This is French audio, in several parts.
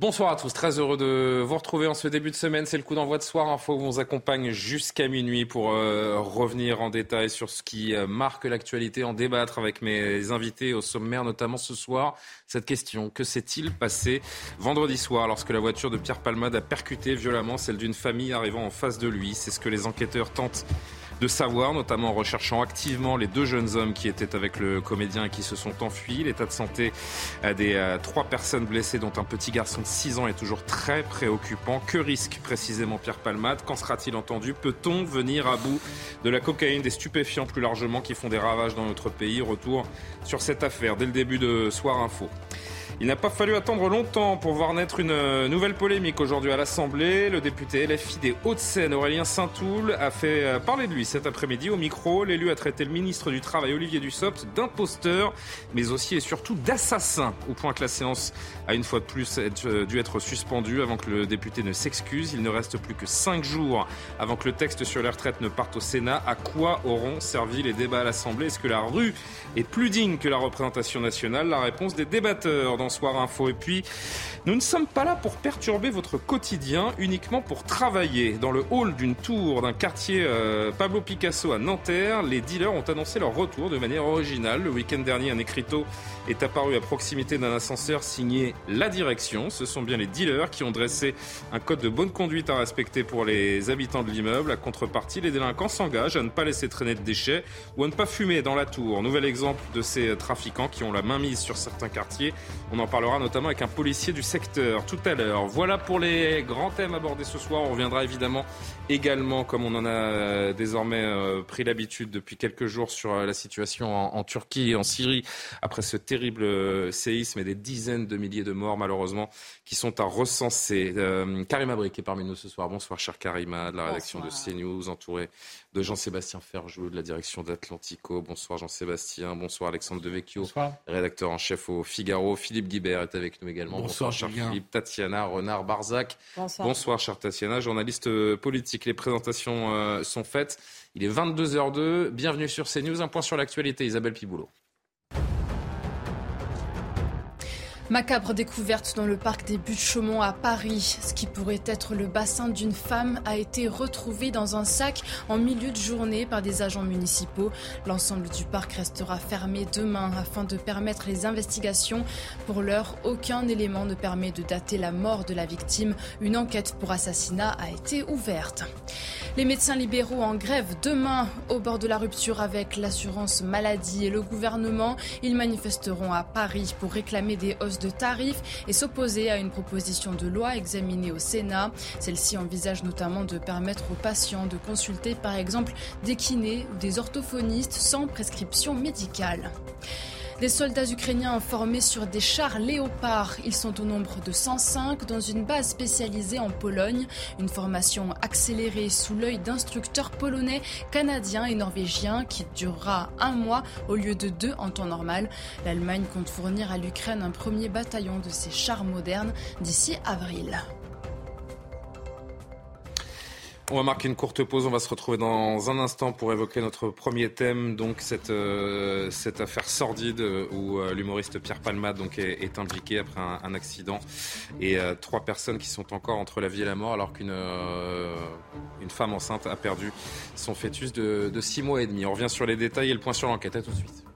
Bonsoir à tous, très heureux de vous retrouver en ce début de semaine. C'est le coup d'envoi de soir info. On vous accompagne jusqu'à minuit pour euh, revenir en détail sur ce qui euh, marque l'actualité, en débattre avec mes invités au sommaire, notamment ce soir. Cette question, que s'est-il passé vendredi soir lorsque la voiture de Pierre Palmade a percuté violemment celle d'une famille arrivant en face de lui? C'est ce que les enquêteurs tentent de savoir, notamment en recherchant activement les deux jeunes hommes qui étaient avec le comédien et qui se sont enfuis. L'état de santé des euh, trois personnes blessées, dont un petit garçon de 6 ans, est toujours très préoccupant. Que risque précisément Pierre Palmade? Qu'en sera-t-il entendu? Peut-on venir à bout de la cocaïne, des stupéfiants plus largement qui font des ravages dans notre pays? Retour sur cette affaire dès le début de Soir Info. Il n'a pas fallu attendre longtemps pour voir naître une euh, nouvelle polémique aujourd'hui à l'Assemblée. Le député LFI des Hauts-de-Seine, Aurélien Saint-Toul, a fait euh, parler de lui cet après-midi au micro. L'élu a traité le ministre du Travail, Olivier Dussopt, d'imposteur, mais aussi et surtout d'assassin, au point que la séance a une fois de plus euh, dû être suspendue avant que le député ne s'excuse. Il ne reste plus que cinq jours avant que le texte sur les retraites ne parte au Sénat. À quoi auront servi les débats à l'Assemblée? Est-ce que la rue est plus digne que la représentation nationale? La réponse des débatteurs dans Soir Info. Et puis, nous ne sommes pas là pour perturber votre quotidien, uniquement pour travailler. Dans le hall d'une tour d'un quartier euh, Pablo Picasso à Nanterre, les dealers ont annoncé leur retour de manière originale. Le week-end dernier, un écriteau est apparu à proximité d'un ascenseur signé La Direction. Ce sont bien les dealers qui ont dressé un code de bonne conduite à respecter pour les habitants de l'immeuble. À contrepartie, les délinquants s'engagent à ne pas laisser traîner de déchets ou à ne pas fumer dans la tour. Nouvel exemple de ces trafiquants qui ont la main mise sur certains quartiers. On en parlera notamment avec un policier du secteur tout à l'heure. Voilà pour les grands thèmes abordés ce soir. On reviendra évidemment également, comme on en a euh, désormais euh, pris l'habitude depuis quelques jours, sur euh, la situation en, Turquie et en Syrie après ce terrible séisme et des dizaines de milliers de morts malheureusement qui sont à recenser. Karima Brick est parmi nous ce soir. Bonsoir cher Karima de la rédaction de CNews, entourée de Jean-Sébastien Ferjou de la direction d'Atlantico. Bonsoir Jean-Sébastien, bonsoir Alexandre Devecchio, rédacteur en chef au Figaro. Philippe Guibert est avec nous également. Bonsoir, cher Philippe. Tatiana Renard-Barzac. Bonsoir. bonsoir cher Tatiana, journaliste euh, politique. Les présentations euh, sont faites. Il est 22h02. Bienvenue sur CNews. Un point sur l'actualité. Isabelle Piboulot. Macabre découverte dans le parc des Buttes-Chaumont à Paris. Ce qui pourrait être le bassin d'une femme a été retrouvé dans un sac en milieu de journée par des agents municipaux. L'ensemble du parc restera fermé demain afin de permettre les investigations. Pour l'heure, aucun élément ne permet de dater la mort de la victime. Une enquête pour assassinat a été ouverte. Les médecins libéraux en grève demain au bord de la rupture avec l'assurance maladie et le gouvernement. Ils manifesteront à Paris pour réclamer des hausses de tarifs et s'opposer à une proposition de loi examinée au Sénat. Celle-ci envisage notamment de permettre aux patients de consulter par exemple des kinés ou des orthophonistes sans prescription médicale. Des soldats ukrainiens formés sur des chars léopards. Ils sont au nombre de 105 dans une base spécialisée en Pologne. Une formation accélérée sous l'œil d'instructeurs polonais, canadiens et norvégiens qui durera un mois au lieu de deux en temps normal. L'Allemagne compte fournir à l'Ukraine un premier bataillon de ces chars modernes d'ici avril. On va marquer une courte pause. On va se retrouver dans un instant pour évoquer notre premier thème, donc cette, euh, cette affaire sordide où euh, l'humoriste Pierre Palmade donc, est, impliqué après un, accident et euh, trois personnes qui sont encore entre la vie et la mort alors qu'une une femme enceinte a perdu son fœtus de, de six mois et demi. On revient sur les détails et le point sur l'enquête. À tout de suite.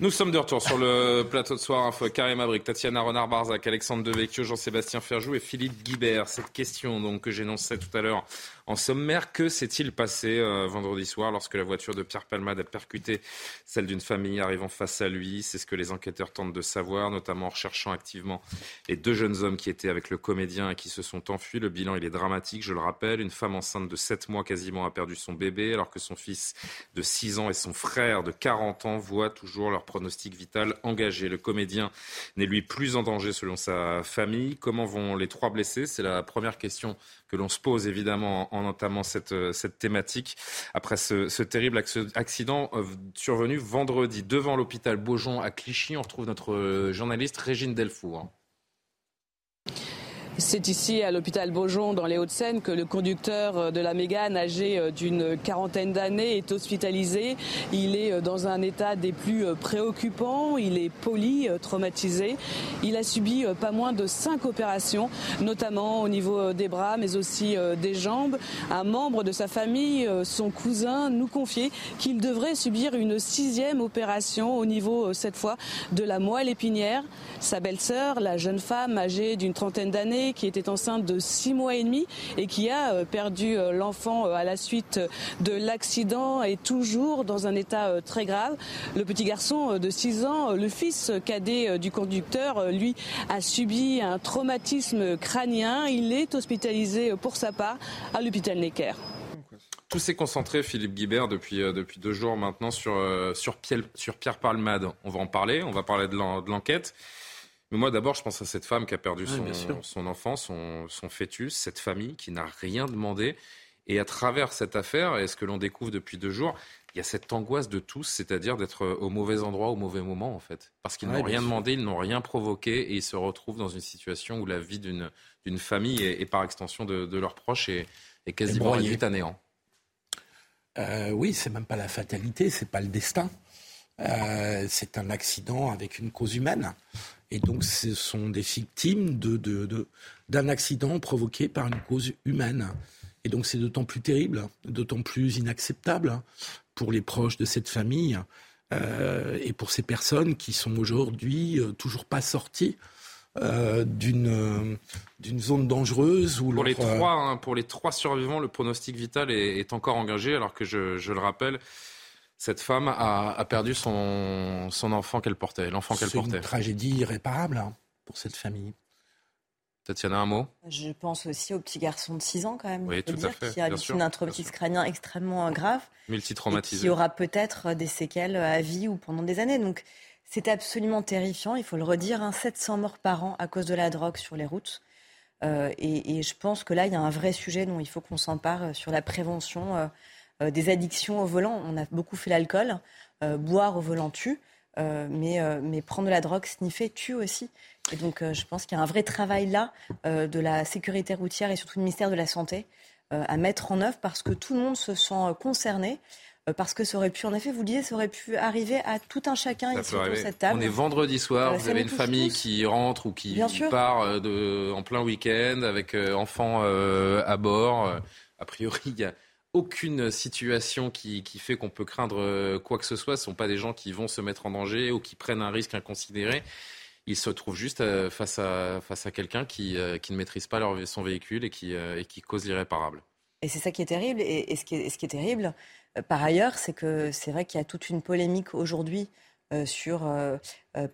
Nous sommes de retour sur le plateau de soir info. Karim Abrik, Tatiana Renard-Barzac, Alexandre Devecchio, Jean-Sébastien Ferjou et Philippe Guibert. Cette question donc, que j'énonçais tout à l'heure en sommaire, que s'est-il passé euh, vendredi soir lorsque la voiture de Pierre Palmade a percuté celle d'une famille arrivant face à lui? C'est ce que les enquêteurs tentent de savoir, notamment en recherchant activement les deux jeunes hommes qui étaient avec le comédien et qui se sont enfuis. Le bilan, il est dramatique, je le rappelle. Une femme enceinte de 7 mois quasiment a perdu son bébé, alors que son fils de 6 ans et son frère de 40 ans voient toujours leur pronostic vital engagé. Le comédien n'est lui plus en danger selon sa famille. Comment vont les trois blessés? C'est la première question que l'on se pose évidemment en entamant cette, euh, cette thématique après ce, terrible accident euh, survenu vendredi devant l'hôpital Beaujon à Clichy. On retrouve notre euh, journaliste Régine Delfour. C'est ici à l'hôpital Beaujon dans les Hauts-de-Seine que le conducteur de la Mégane âgé euh, d'une quarantaine d'années est hospitalisé. Il est euh, dans un état des plus euh, préoccupants, il est poli, traumatisé. Il a subi pas moins de cinq opérations, notamment au niveau des bras mais aussi des jambes. Un membre de sa famille, son cousin, nous confiait qu'il devrait subir une sixième opération au niveau cette fois de la moelle épinière. Sa belle-sœur, la jeune femme âgée d'une trentaine d'années, qui était enceinte de six mois et demi et qui a euh, perdu euh, l'enfant euh, à la suite de l'accident est toujours dans un état très grave. Le petit garçon de 6 ans, le fils cadet du conducteur, lui a subi un traumatisme crânien. Il est hospitalisé pour sa part à l'hôpital Necker. Tout s'est concentré, Philippe Guibert, depuis, depuis deux jours maintenant sur, sur, Pierre, sur Pierre Palmade. On va en parler, on va parler de l'enquête. Mais moi, d'abord, je pense à cette femme qui a perdu son, enfant, son, fœtus, cette famille qui n'a rien demandé. Et à travers cette affaire, et ce que l'on découvre depuis deux jours, il y a cette angoisse de tous, c'est-à-dire d'être au mauvais endroit au mauvais moment, en fait. Parce qu'ils n'ont rien demandé, ils n'ont rien provoqué, et ils se retrouvent dans une situation où la vie d'une famille et, par extension de, leurs proches est, quasiment réduite à néant. Euh, oui, c'est même pas la fatalité, c'est pas le destin. Euh, c'est un accident avec une cause humaine. Et donc, ce sont des victimes d'un de, de, accident provoqué par une cause humaine. Et donc, c'est d'autant plus terrible, d'autant plus inacceptable pour les proches de cette famille euh, et pour ces personnes qui sont aujourd'hui euh, toujours pas sorties euh, d'une d'une zone dangereuse. Où pour, les trois, hein, pour les trois survivants, le pronostic vital est, est encore engagé, alors que je, je le rappelle, cette femme a, perdu son, enfant qu'elle portait, l'enfant qu'elle portait. C'est une tragédie irréparable hein, pour cette famille. Tatiana, un mot? Je pense aussi au petit garçon de 6 ans quand même. Oui, tout à fait. Qui a vécu un traumatisme crânien extrêmement grave. Multitraumatisé. Qui aura peut-être des séquelles à vie ou pendant des années. Donc c'est absolument terrifiant, il faut le redire. 700 hein. morts par an à cause de la drogue sur les routes. Euh, et, et, je pense que là, il y a un vrai sujet dont il faut qu'on s'empare euh, sur la prévention euh, des addictions au volant. On a beaucoup fait l'alcool. Euh, boire au volant tue. Euh, mais, mais, prendre de la drogue, sniffer, tue aussi. Et donc, je pense qu'il y a un vrai travail là de la sécurité routière et surtout du ministère de la Santé à mettre en œuvre parce que tout le monde se sent concerné. Parce que ça aurait pu, en effet, vous le disiez, ça aurait pu arriver à tout un chacun ici sur cette table. On est vendredi soir, vous avez une famille qui rentre ou qui part de, en plein week-end avec enfants à bord. A priori, il y a aucune situation qui, fait qu'on peut craindre euh, quoi que ce soit. Ce ne sont pas des gens qui vont se mettre en danger ou qui prennent un risque inconsidéré. Ils se trouvent juste euh, face à, face à quelqu'un qui, euh, qui, ne maîtrise pas son véhicule et qui, et qui cause l'irréparable. Et c'est ça qui est terrible. Et, ce, qui est, qui est, terrible, par ailleurs, c'est que c'est vrai qu'il y a toute une polémique aujourd'hui sur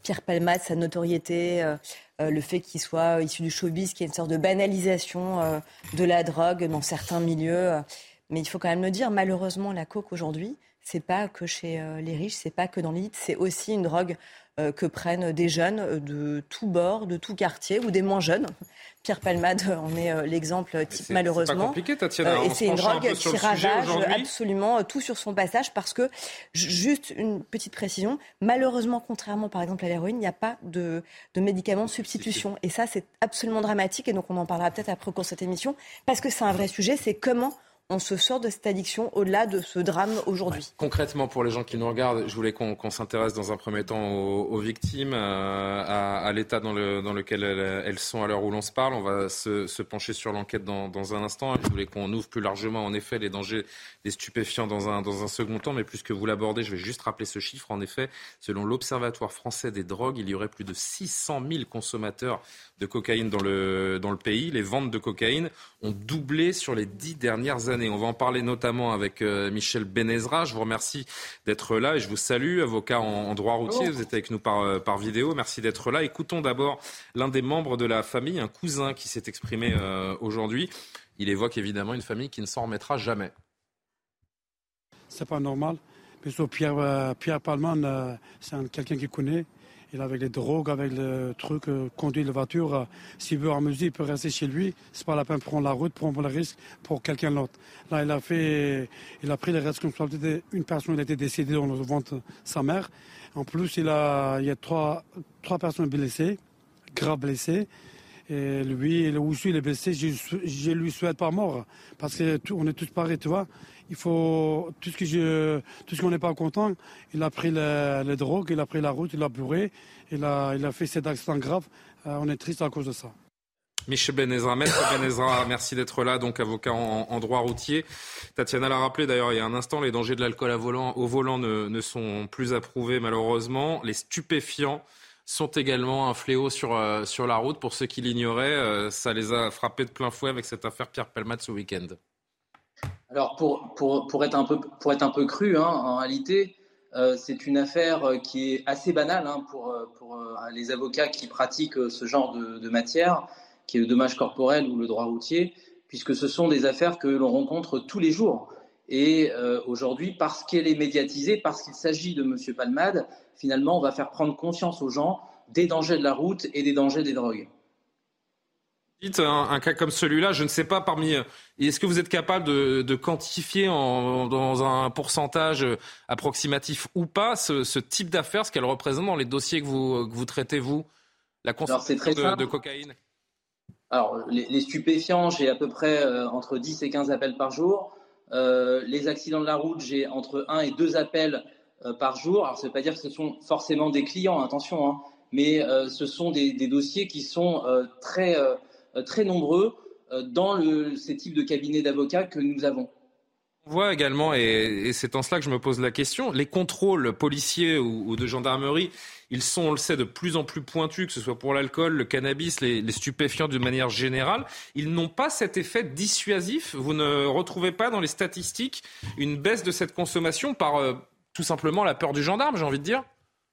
Pierre Palmade, sa notoriété, le fait qu'il soit issu du showbiz, qu'il y ait une sorte de banalisation de la drogue dans certains milieux. Mais il faut quand même le dire, malheureusement, la coke aujourd'hui, c'est pas que chez euh, les riches, c'est pas que dans l'élite, c'est aussi une drogue euh, que prennent des jeunes euh, de tout bord, de tout quartier ou des moins jeunes. Pierre Palmade en est l'exemple type malheureusement. C'est compliqué, Tatiana. et c'est une drogue qui ravage absolument tout sur son passage parce que, juste une petite précision, malheureusement, contrairement par exemple à l'héroïne, il n'y a pas de, de médicaments de substitution. Et ça, c'est absolument dramatique. Et donc, on en parlera peut-être après au cours de cette émission parce que c'est un vrai sujet. C'est comment on se sort de cette addiction au-delà de ce drame aujourd'hui. Concrètement, pour les gens qui nous regardent, je voulais qu'on s'intéresse dans un premier temps aux, victimes, euh, à, l'état dans, lequel elles, sont à l'heure où l'on se parle. On va se, pencher sur l'enquête dans, un instant. Je voulais qu'on ouvre plus largement, en effet, les dangers des stupéfiants dans un, dans un second temps. Mais puisque vous l'abordez, je vais juste rappeler ce chiffre. En effet, selon l'Observatoire français des drogues, il y aurait plus de 600 000 consommateurs de cocaïne dans le, dans le pays. Les ventes de cocaïne ont doublé sur les dix dernières années. On va en parler notamment avec euh, Michel Benezra. Je vous remercie d'être là et je vous salue, avocat en, droit routier. Vous êtes avec nous par, euh, par vidéo. Merci d'être là. Écoutons d'abord l'un des membres de la famille, un cousin qui s'est exprimé euh, aujourd'hui. Il évoque évidemment une famille qui ne s'en remettra jamais. C'est pas normal. Pierre, Pierre Palman, c'est quelqu'un qui connaît. Il avec les drogues, avec le truc, euh, conduire la voiture. Euh, s'il veut amuser, il peut rester chez lui. C'est pas la peine de prendre la route, prendre le risque pour quelqu'un d'autre. Là, il a fait, il a pris les responsabilités. Une personne a été décédée dans le ventre sa mère. En plus, il a, il y a trois, trois personnes blessées, grave blessées. Et lui, aussi, il est blessé. Je, je lui souhaite pas mort. Parce qu'on est tous pareils, tu vois il faut tout ce que je, tout ce qu'on n'est pas content. Il a pris les, drogues, il a pris la route, il a bourré, il a, il a fait cet accident grave. Euh, on est triste à cause de ça. Michel Benezra, maître merci d'être là, donc avocat en, droit routier. Tatiana l'a rappelé d'ailleurs il y a un instant, les dangers de l'alcool au volant ne, ne, sont plus approuvés malheureusement. Les stupéfiants sont également un fléau sur, euh, sur la route. Pour ceux qui l'ignoraient, euh, ça les a frappés de plein fouet avec cette affaire Pierre Pelmat ce week-end. Alors, pour, être un peu, pour être un peu cru, hein, en réalité, euh, c'est une affaire euh, qui est assez banale hein, pour, euh, les avocats qui pratiquent ce genre de, de, matière, qui est le dommage corporel ou le droit routier, puisque ce sont des affaires que l'on rencontre tous les jours. Et aujourd'hui, parce qu'elle est médiatisée, parce qu'il s'agit de M. Palmade, finalement, on va faire prendre conscience aux gens des dangers de la route et des dangers des drogues. Dites un, cas comme celui-là, je ne sais pas parmi. Euh, est-ce que vous êtes capable de, quantifier dans un pourcentage euh, approximatif ou pas ce, type d'affaires, ce qu'elle représente dans les dossiers que vous, vous traitez, vous La consommation de, cocaïne? Alors, les, stupéfiants, j'ai à peu près euh, entre 10 et 15 appels par jour. les accidents de la route, j'ai entre 1 et 2 appels par jour. Alors, ça ne veut pas dire que ce sont forcément des clients, attention, hein, mais ce sont des, des, dossiers qui sont très euh, très nombreux euh, dans ces types de cabinets d'avocats que nous avons. On voit également, et, c'est en cela que je me pose la question, les contrôles policiers ou, de gendarmerie, ils sont, on le sait, de plus en plus pointus, que ce soit pour l'alcool, le cannabis, les, stupéfiants d'une manière générale. Ils n'ont pas cet effet dissuasif. Vous ne retrouvez pas dans les statistiques une baisse de cette consommation par euh, tout simplement la peur du gendarme, j'ai envie de dire?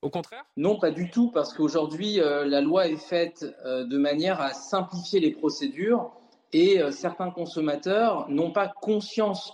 Au contraire? Non, pas du tout, parce qu'aujourd'hui, euh, la loi est faite euh, de manière à simplifier les procédures et euh, certains consommateurs n'ont pas conscience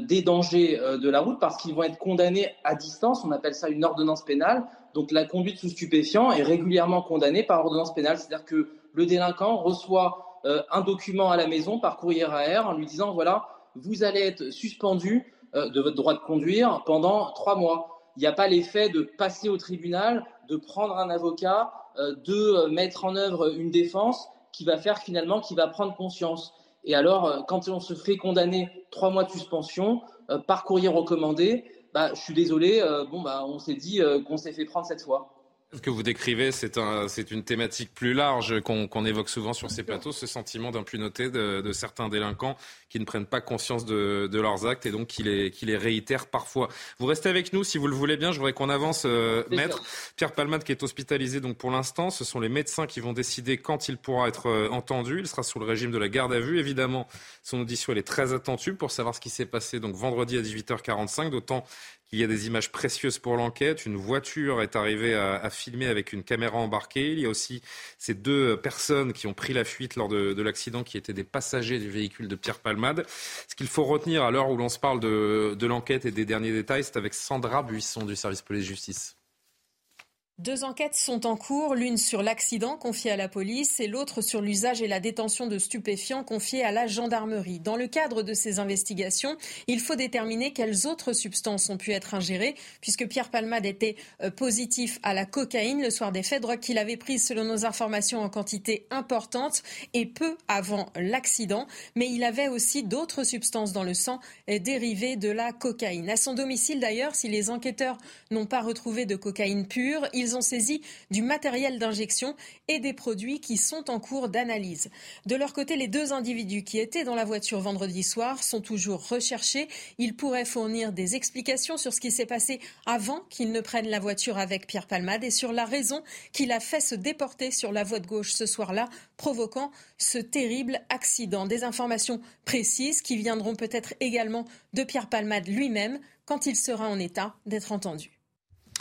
des dangers de la route parce qu'ils vont être condamnés à distance. On appelle ça une ordonnance pénale. Donc la conduite sous stupéfiant est régulièrement condamnée par ordonnance pénale. C'est-à-dire que le délinquant reçoit un document à la maison par courrier AR en lui disant voilà, vous allez être suspendu de votre droit de conduire pendant trois mois il n'y a pas l'effet de passer au tribunal, de prendre un avocat, euh, de euh, mettre en œuvre une défense qui va faire finalement, qui va prendre conscience. Et alors, euh, quand on se fait condamner trois mois de suspension par courrier recommandé, bah, je suis désolé, bon, bah, on s'est dit qu'on s'est fait prendre cette fois. Ce que vous décrivez, c'est un, une thématique plus large qu'on évoque souvent sur ces plateaux, ce sentiment d'impunité de, de, certains délinquants qui ne prennent pas conscience de, de leurs actes et donc qui les, qui les, réitèrent parfois. Vous restez avec nous si vous le voulez bien. Je voudrais qu'on avance, euh, maître. Pierre Palmade qui est hospitalisé donc pour l'instant. Ce sont les médecins qui vont décider quand il pourra être euh, entendu. Il sera sous le régime de la garde à vue. Évidemment, son audition elle est très attendue pour savoir ce qui s'est passé donc vendredi à 18h45, d'autant qu'il y a des images précieuses pour l'enquête. Une voiture est arrivée à, filmer avec une caméra embarquée. Il y a aussi ces deux personnes qui ont pris la fuite lors de, l'accident, qui étaient des passagers du véhicule de Pierre Palmade. Ce qu'il faut retenir à l'heure où l'on se parle de, de l'enquête et des derniers détails, c'est avec Sandra Buisson du service police-justice. Deux enquêtes sont en cours, l'une sur l'accident confié à la police et l'autre sur l'usage et la détention de stupéfiants confiés à la gendarmerie. Dans le cadre de ces investigations, il faut déterminer quelles autres substances ont pu être ingérées, puisque Pierre Palmade était euh, positif à la cocaïne le soir des faits, drogue qu'il avait prise selon nos informations en quantité importante et peu avant l'accident. Mais il avait aussi d'autres substances dans le sang euh, dérivées de la cocaïne. À son domicile d'ailleurs, si les enquêteurs n'ont pas retrouvé de cocaïne pure, ils ont saisi du matériel d'injection et des produits qui sont en cours d'analyse. De leur côté, les deux individus qui étaient dans la voiture vendredi soir sont toujours recherchés. Ils pourraient fournir des explications sur ce qui s'est passé avant qu'ils ne prennent la voiture avec Pierre Palmade et sur la raison qu'il a fait se déporter sur la voie de gauche ce soir-là, provoquant ce terrible accident. Des informations précises qui viendront peut-être également de Pierre Palmade lui-même quand il sera en état d'être entendu.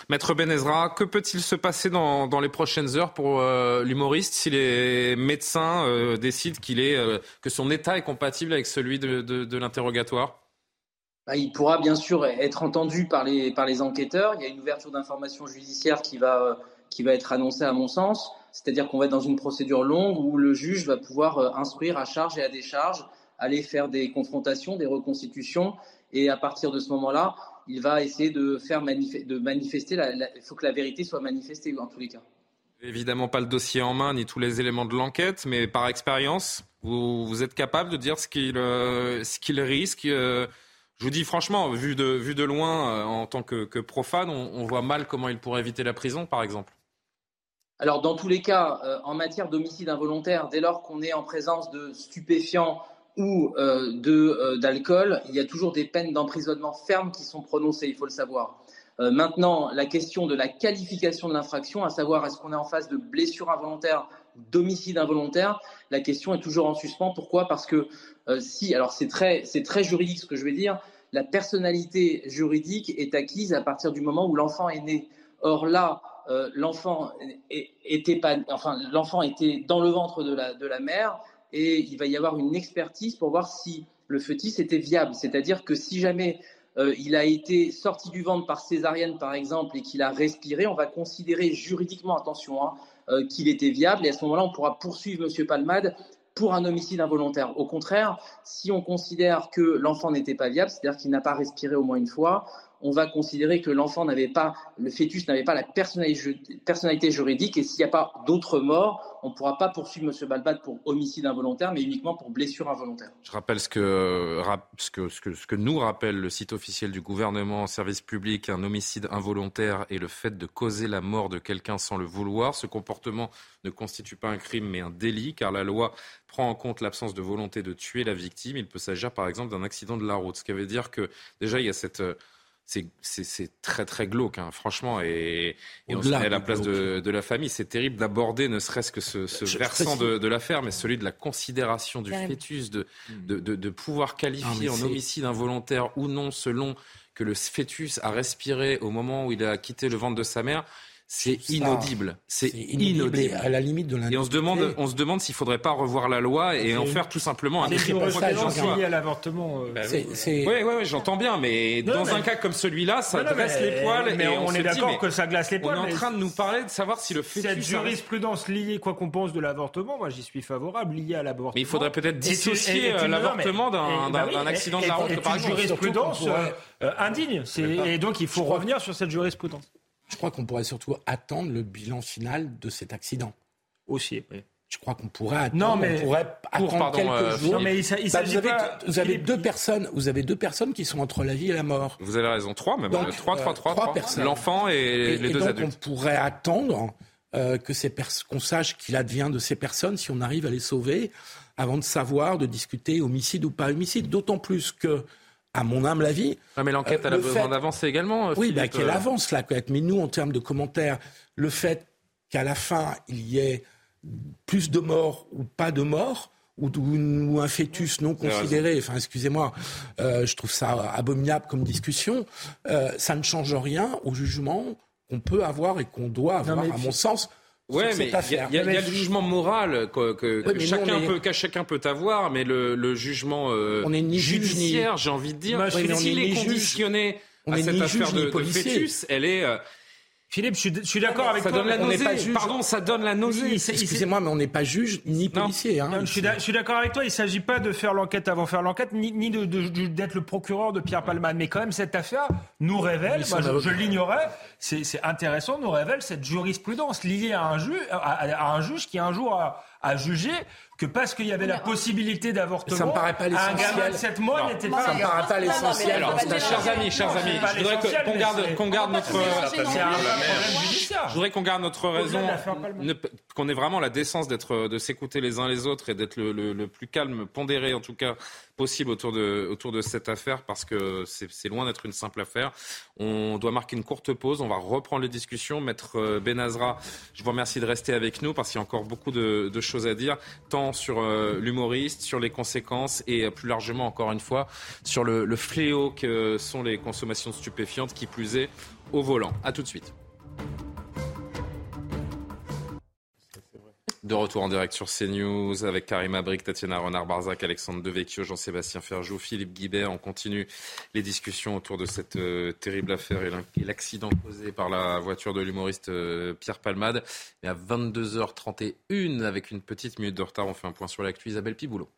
Maître Benezra, que peut-il se passer dans, les prochaines heures pour euh, l'humoriste si les médecins euh, décident qu'il est, euh, que son état est compatible avec celui de, l'interrogatoire? Bah, Il pourra bien sûr être entendu par les, par les enquêteurs. Il y a une ouverture d'information judiciaire qui va, qui va être annoncée à mon sens. C'est-à-dire qu'on va être dans une procédure longue où le juge va pouvoir instruire à charge et à décharge, aller faire des confrontations, des reconstitutions. Et à partir de ce moment-là, il va essayer de faire de manifester. il faut que la vérité soit manifestée en tous les cas. Évidemment pas le dossier en main ni tous les éléments de l'enquête, mais par expérience, vous, êtes capable de dire ce qu'il euh, risque. Euh, je vous dis franchement, vu de, vu de loin, euh, en tant que, profane, on, voit mal comment il pourrait éviter la prison, par exemple. Alors, dans tous les cas, en matière d'homicide involontaire, dès lors qu'on est en présence de stupéfiants ou euh, euh, d'alcool, il y a toujours des peines d'emprisonnement fermes qui sont prononcées, il faut le savoir. Euh, maintenant, la question de la qualification de l'infraction, à savoir est-ce qu'on est en face de blessure involontaire, d'homicide involontaire, la question est toujours en suspens. Pourquoi? Parce que si, alors c'est très, très juridique ce que je vais dire, la personnalité juridique est acquise à partir du moment où l'enfant est né. Or là, l'enfant était enfin était dans le ventre de la, de la mère et il va y avoir une expertise pour voir si le fœtus était viable. C'est-à-dire que si jamais euh, il a été sorti du ventre par césarienne, par exemple, et qu'il a respiré, on va considérer juridiquement, attention, hein, euh, qu'il était viable. Et à ce moment-là, on pourra poursuivre M. Palmade pour un homicide involontaire. Au contraire, si on considère que l'enfant n'était pas viable, c'est-à-dire qu'il n'a pas respiré au moins une fois, on va considérer que l'enfant n'avait pas, le fœtus n'avait pas la personnalité juridique et s'il n'y a pas d'autres morts, on ne pourra pas poursuivre M. Balbat pour homicide involontaire, mais uniquement pour blessure involontaire. Je rappelle ce que, nous rappelle le site officiel du gouvernement en service public, un homicide involontaire et le fait de causer la mort de quelqu'un sans le vouloir. Ce comportement ne constitue pas un crime mais un délit, car la loi prend en compte l'absence de volonté de tuer la victime. Il peut s'agir par exemple d'un accident de la route, ce qui veut dire que déjà il y a cette c'est très très glauque, hein, franchement. Et, on se met à la place de, la famille. C'est terrible d'aborder ne serait-ce que ce, versant de, l'affaire, mais celui de la considération du fœtus, de, de, pouvoir qualifier en homicide involontaire ou non selon que le fœtus a respiré au moment où il a quitté le ventre de sa mère. C'est inaudible. C'est inaudible. À la limite de Et on se demande, on se demande s'il faudrait pas revoir la loi et en faire tout simplement un crime lié à l'avortement. Euh, bah oui, oui, j'entends bien, mais dans un cas comme celui-là, ça dresse les poils. Mais on, est d'accord que ça glace les poils. On est en train de nous parler de savoir si le fœtus. Cette jurisprudence liée, quoi qu'on pense de l'avortement, moi j'y suis favorable, liée à l'avortement. Mais il faudrait peut-être dissocier euh, l'avortement d'un accident de la route, par exemple. jurisprudence euh, indigne? Et donc il faut revenir sur cette jurisprudence. Je crois qu'on pourrait surtout attendre le bilan final de cet accident. Aussi, oui. Je crois qu'on pourrait attendre, non, mais pourrait attendre quelques euh, jours. Non, mais il, bah, vous avez, vous avez deux personnes, vous avez deux personnes qui sont entre la vie et la mort. Vous avez raison, trois même. Donc, trois, trois, trois, trois, personnes. L'enfant et, les deux donc adultes. On pourrait attendre euh, que ces qu'on sache qu'il advient de ces personnes si on arrive à les sauver avant de savoir, de discuter homicide ou pas homicide. D'autant plus que à mon âme l'avis. Ah, mais l'enquête, elle a euh, besoin d'avancer également. Euh, oui, bah, qu'elle euh. avance là, Mais nous, en termes de commentaires, le fait qu'à la fin, il y ait plus de morts ou pas de morts, ou, un fœtus non considéré, enfin excusez-moi, je trouve ça abominable comme discussion, ça ne change rien au jugement qu'on peut avoir et qu'on doit avoir, à mon sens, Ouais, mais il y, a le jugement moral que, chacun peut, chacun peut avoir, mais le, jugement euh, judiciaire, j'ai envie de dire, s'il est, conditionné à cette affaire de, fœtus, elle est. Philippe, je suis, d'accord avec ça toi. Donne la nausée. Pardon, ça donne la nausée. Excusez-moi, mais on n'est pas juge ni policier. Hein, je suis d'accord avec toi. Il ne s'agit pas de faire l'enquête avant faire l'enquête, ni, ni d'être le procureur de Pierre Palman. Mais quand même, cette affaire nous révèle, moi, je, l'ignorais, c'est intéressant, nous révèle cette jurisprudence liée à un, juge, à, un juge qui un jour a, a jugé que parce qu'il y avait la possibilité d'avortement, ça me paraît pas un gamin de 7 mois n'était pas. Ça me paraît pas l'essentiel. chers amis, chers amis, je voudrais qu'on garde, qu'on garde notre. Je voudrais qu'on garde notre raison, qu'on ait vraiment la décence d'être, de s'écouter les uns les autres et d'être le, plus calme, pondéré en tout cas possible autour de, autour de cette affaire parce que c'est loin d'être une simple affaire. On doit marquer une courte pause. On va reprendre les discussions. Maître euh, Benazra, je vous remercie de rester avec nous parce qu'il y a encore beaucoup de, choses à dire, tant sur euh, l'humoriste, sur les conséquences et euh, plus largement, encore une fois, sur le, le fléau que sont les consommations stupéfiantes, qui plus est au volant. À tout de suite. De retour en direct sur CNews avec Karim Abrik, Tatiana Renard-Barzac, Alexandre Devecchio, Jean-Sébastien Ferjou, Philippe Guibert. On continue les discussions autour de cette euh, terrible affaire et l'accident causé par la voiture de l'humoriste euh, Pierre Palmade. Et à 22h31, avec une petite minute de retard, on fait un point sur l'actu. Isabelle Piboulot.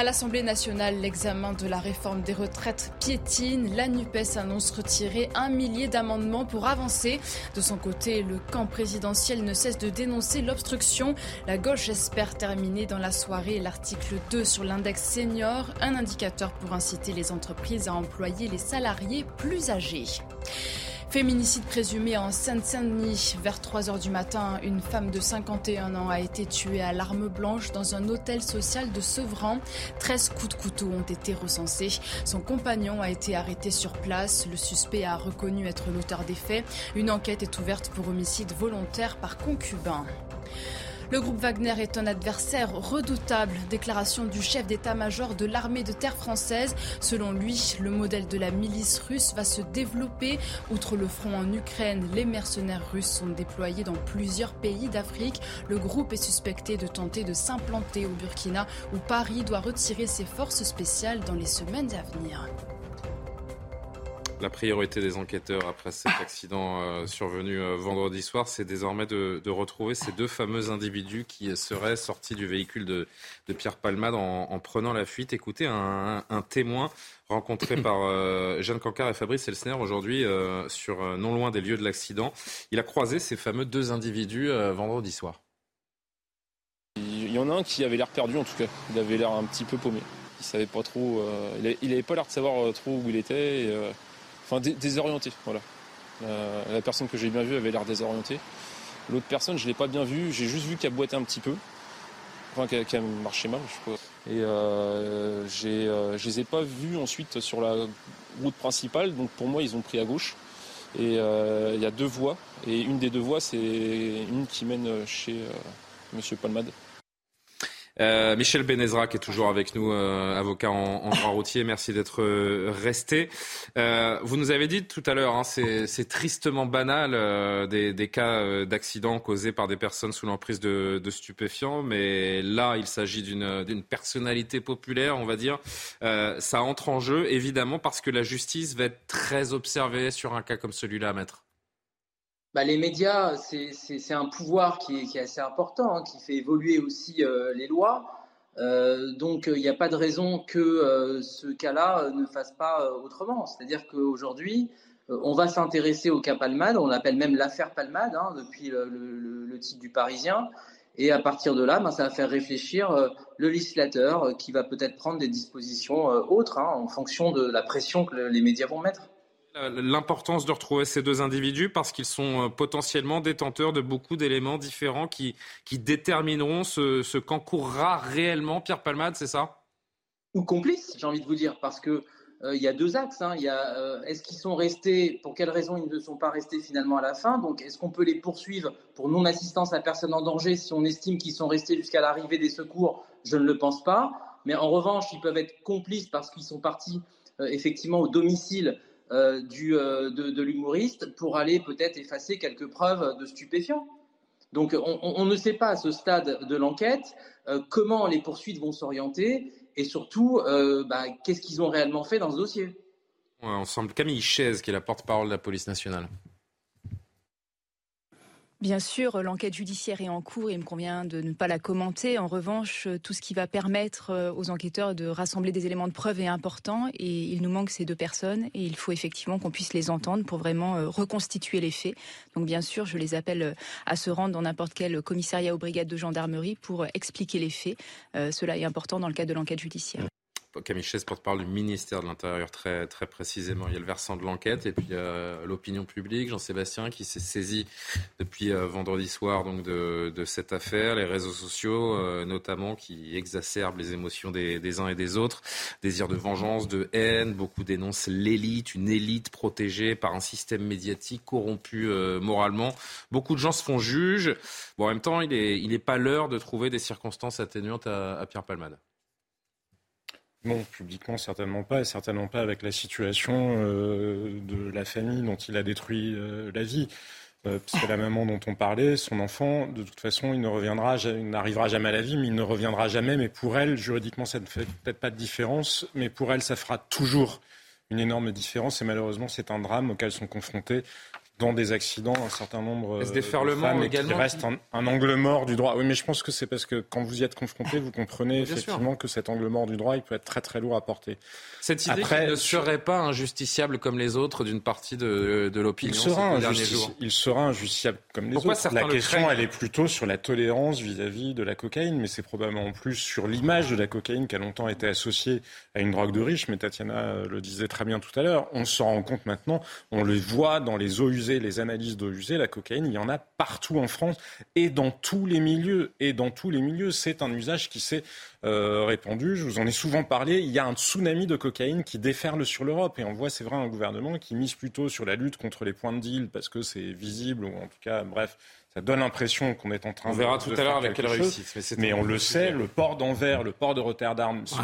À l'Assemblée nationale, l'examen de la réforme des retraites piétine. La NUPES annonce retirer un millier d'amendements pour avancer. De son côté, le camp présidentiel ne cesse de dénoncer l'obstruction. La gauche espère terminer dans la soirée l'article 2 sur l'index senior, un indicateur pour inciter les entreprises à employer les salariés plus âgés. Féminicide présumé en Seine-Saint-Denis. Vers 3 heures du matin, une femme de 51 ans a été tuée à l'arme blanche dans un hôtel social de Sevran. 13 coups de couteau ont été recensés. Son compagnon a été arrêté sur place. Le suspect a reconnu être l'auteur des faits. Une enquête est ouverte pour homicide volontaire par concubin. Le groupe Wagner est un adversaire redoutable. Déclaration du chef d'état-major de l'armée de terre française. Selon lui, le modèle de la milice russe va se développer. Outre le front en Ukraine, les mercenaires russes sont déployés dans plusieurs pays d'Afrique. Le groupe est suspecté de tenter de s'implanter au Burkina où Paris doit retirer ses forces spéciales dans les semaines à venir. La priorité des enquêteurs après cet accident euh, survenu euh, vendredi soir, c'est désormais de, retrouver ces deux fameux individus qui seraient sortis du véhicule de, Pierre Palmade en, prenant la fuite. Écoutez, un, témoin rencontré par euh, Jeanne Cancard et Fabrice Elsner aujourd'hui sur non loin des lieux de l'accident. Il a croisé ces fameux deux individus vendredi soir. Il y en a un qui avait l'air perdu en tout cas. Il avait l'air un petit peu paumé. Il savait pas trop. il n'avait pas l'air de savoir trop où il était. Enfin, désorienté, voilà. Euh, la personne que j'ai bien vue avait l'air désorientée. L'autre personne, je ne l'ai pas bien vue, j'ai juste vu qu'elle boitait un petit peu. Enfin, qu'elle marchait mal, je crois. Et euh, euh, je les ai pas vus ensuite sur la route principale, donc pour moi, ils ont pris à gauche. Et il y a deux voies, et une des deux voies, c'est une qui mène chez Monsieur Palmade. Euh, Michel Benezra qui est toujours avec nous, euh, avocat en, droit routier. Merci d'être euh, resté. vous nous avez dit tout à l'heure, hein, c'est tristement banal des, cas d'accidents causés par des personnes sous l'emprise de, stupéfiants, mais là, il s'agit d'une personnalité populaire, on va dire. ça entre en jeu, évidemment, parce que la justice va être très observée sur un cas comme celui-là, maître. Bah, les médias, c'est un pouvoir qui est, assez important, hein, qui fait évoluer aussi euh, les lois. Euh, donc il n'y a pas de raison que euh, ce cas-là ne fasse pas autrement. C'est-à-dire qu'aujourd'hui, on va s'intéresser au cas Palmade, on l'appelle même l'affaire Palmade hein, depuis le, titre du Parisien. Et à partir de là, ben, ça va faire réfléchir le législateur qui va peut-être prendre des dispositions autres hein, en fonction de la pression que les médias vont mettre l'importance de retrouver ces deux individus parce qu'ils sont euh, potentiellement détenteurs de beaucoup d'éléments différents qui, détermineront ce, qu'encourra réellement Pierre Palmade, c'est ça? Ou complice, j'ai envie de vous dire, parce que euh, il y a deux axes. Hein. Euh, est-ce qu'ils sont restés, pour quelles raisons ils ne sont pas restés finalement à la fin? Donc est-ce qu'on peut les poursuivre pour non-assistance à personne en danger si on estime qu'ils sont restés jusqu'à l'arrivée des secours? Je ne le pense pas. Mais en revanche, ils peuvent être complices parce qu'ils sont partis effectivement au domicile euh, du, euh, de, l'humoriste pour aller peut-être effacer quelques preuves de stupéfiants. Donc on, ne sait pas à ce stade de l'enquête euh, comment les poursuites vont s'orienter et surtout bah, qu'est-ce qu'ils ont réellement fait dans ce dossier. Ensemble, Camille Chaise, qui est la porte-parole de la police nationale. Bien sûr, l'enquête judiciaire est en cours et il me convient de ne pas la commenter. En revanche, tout ce qui va permettre euh, aux enquêteurs de rassembler des éléments de preuve est important et il nous manque ces deux personnes et il faut effectivement qu'on puisse les entendre pour vraiment euh, reconstituer les faits. Donc bien sûr, je les appelle euh, à se rendre dans n'importe quel commissariat ou brigade de gendarmerie pour expliquer les faits. cela est important dans le cadre de l'enquête judiciaire. Camille Chaise, porte-parole du ministère de l'Intérieur, très, très précisément. Il y a le versant de l'enquête et puis euh, l'opinion publique. Jean-Sébastien qui s'est saisi depuis euh, vendredi soir donc de, de, cette affaire, les réseaux sociaux euh, notamment qui exacerbent les émotions des, des, uns et des autres. Désir de vengeance, de haine. Beaucoup dénoncent l'élite, une élite protégée par un système médiatique corrompu moralement. Beaucoup de gens se font juges. Bon, en même temps, il n'est il est pas l'heure de trouver des circonstances atténuantes à, à Pierre Palmade. Non, publiquement certainement pas, et certainement pas avec la situation euh, de la famille dont il a détruit euh, la vie. Euh, parce que la maman dont on parlait, son enfant, de toute façon, il ne reviendra, il n'arrivera jamais à la vie, mais il ne reviendra jamais. Mais pour elle, juridiquement, ça ne fait peut-être pas de différence, mais pour elle, ça fera toujours une énorme différence. Et malheureusement, c'est un drame auquel sont confrontés dans des accidents un certain nombre de femmes également, qui reste un, angle mort du droit. Oui, mais je pense que c'est parce que quand vous y êtes confronté, vous comprenez effectivement que cet angle mort du droit, il peut être très très lourd à porter. Cette idée qu'il ne serait pas injusticiable comme les autres d'une partie de, de l'opinion. Il sera, il sera injusticiable comme les autres. La question, elle est plutôt sur la tolérance vis-à-vis de la cocaïne, mais c'est probablement plus sur l'image de la cocaïne qui a longtemps été associée à une drogue de riche. Mais Tatiana le disait très bien tout à l'heure. On s'en rend compte maintenant. On le voit dans les eaux usées, les analyses d'eau usée. La cocaïne, il y en a partout en France et dans tous les milieux. Et dans tous les milieux, c'est un usage qui s'est euh, répandu. Je vous en ai souvent parlé. Il y a un tsunami de cocaïne qui déferle sur l'Europe. Et on voit, c'est vrai, un gouvernement qui mise plutôt sur la lutte contre les points de deal parce que c'est visible, ou en tout cas, bref, ça donne l'impression qu'on est en train on verra tout à l'heure avec quelle réussite. Mais, on le sait, le port d'Anvers, le port de Rotterdam sont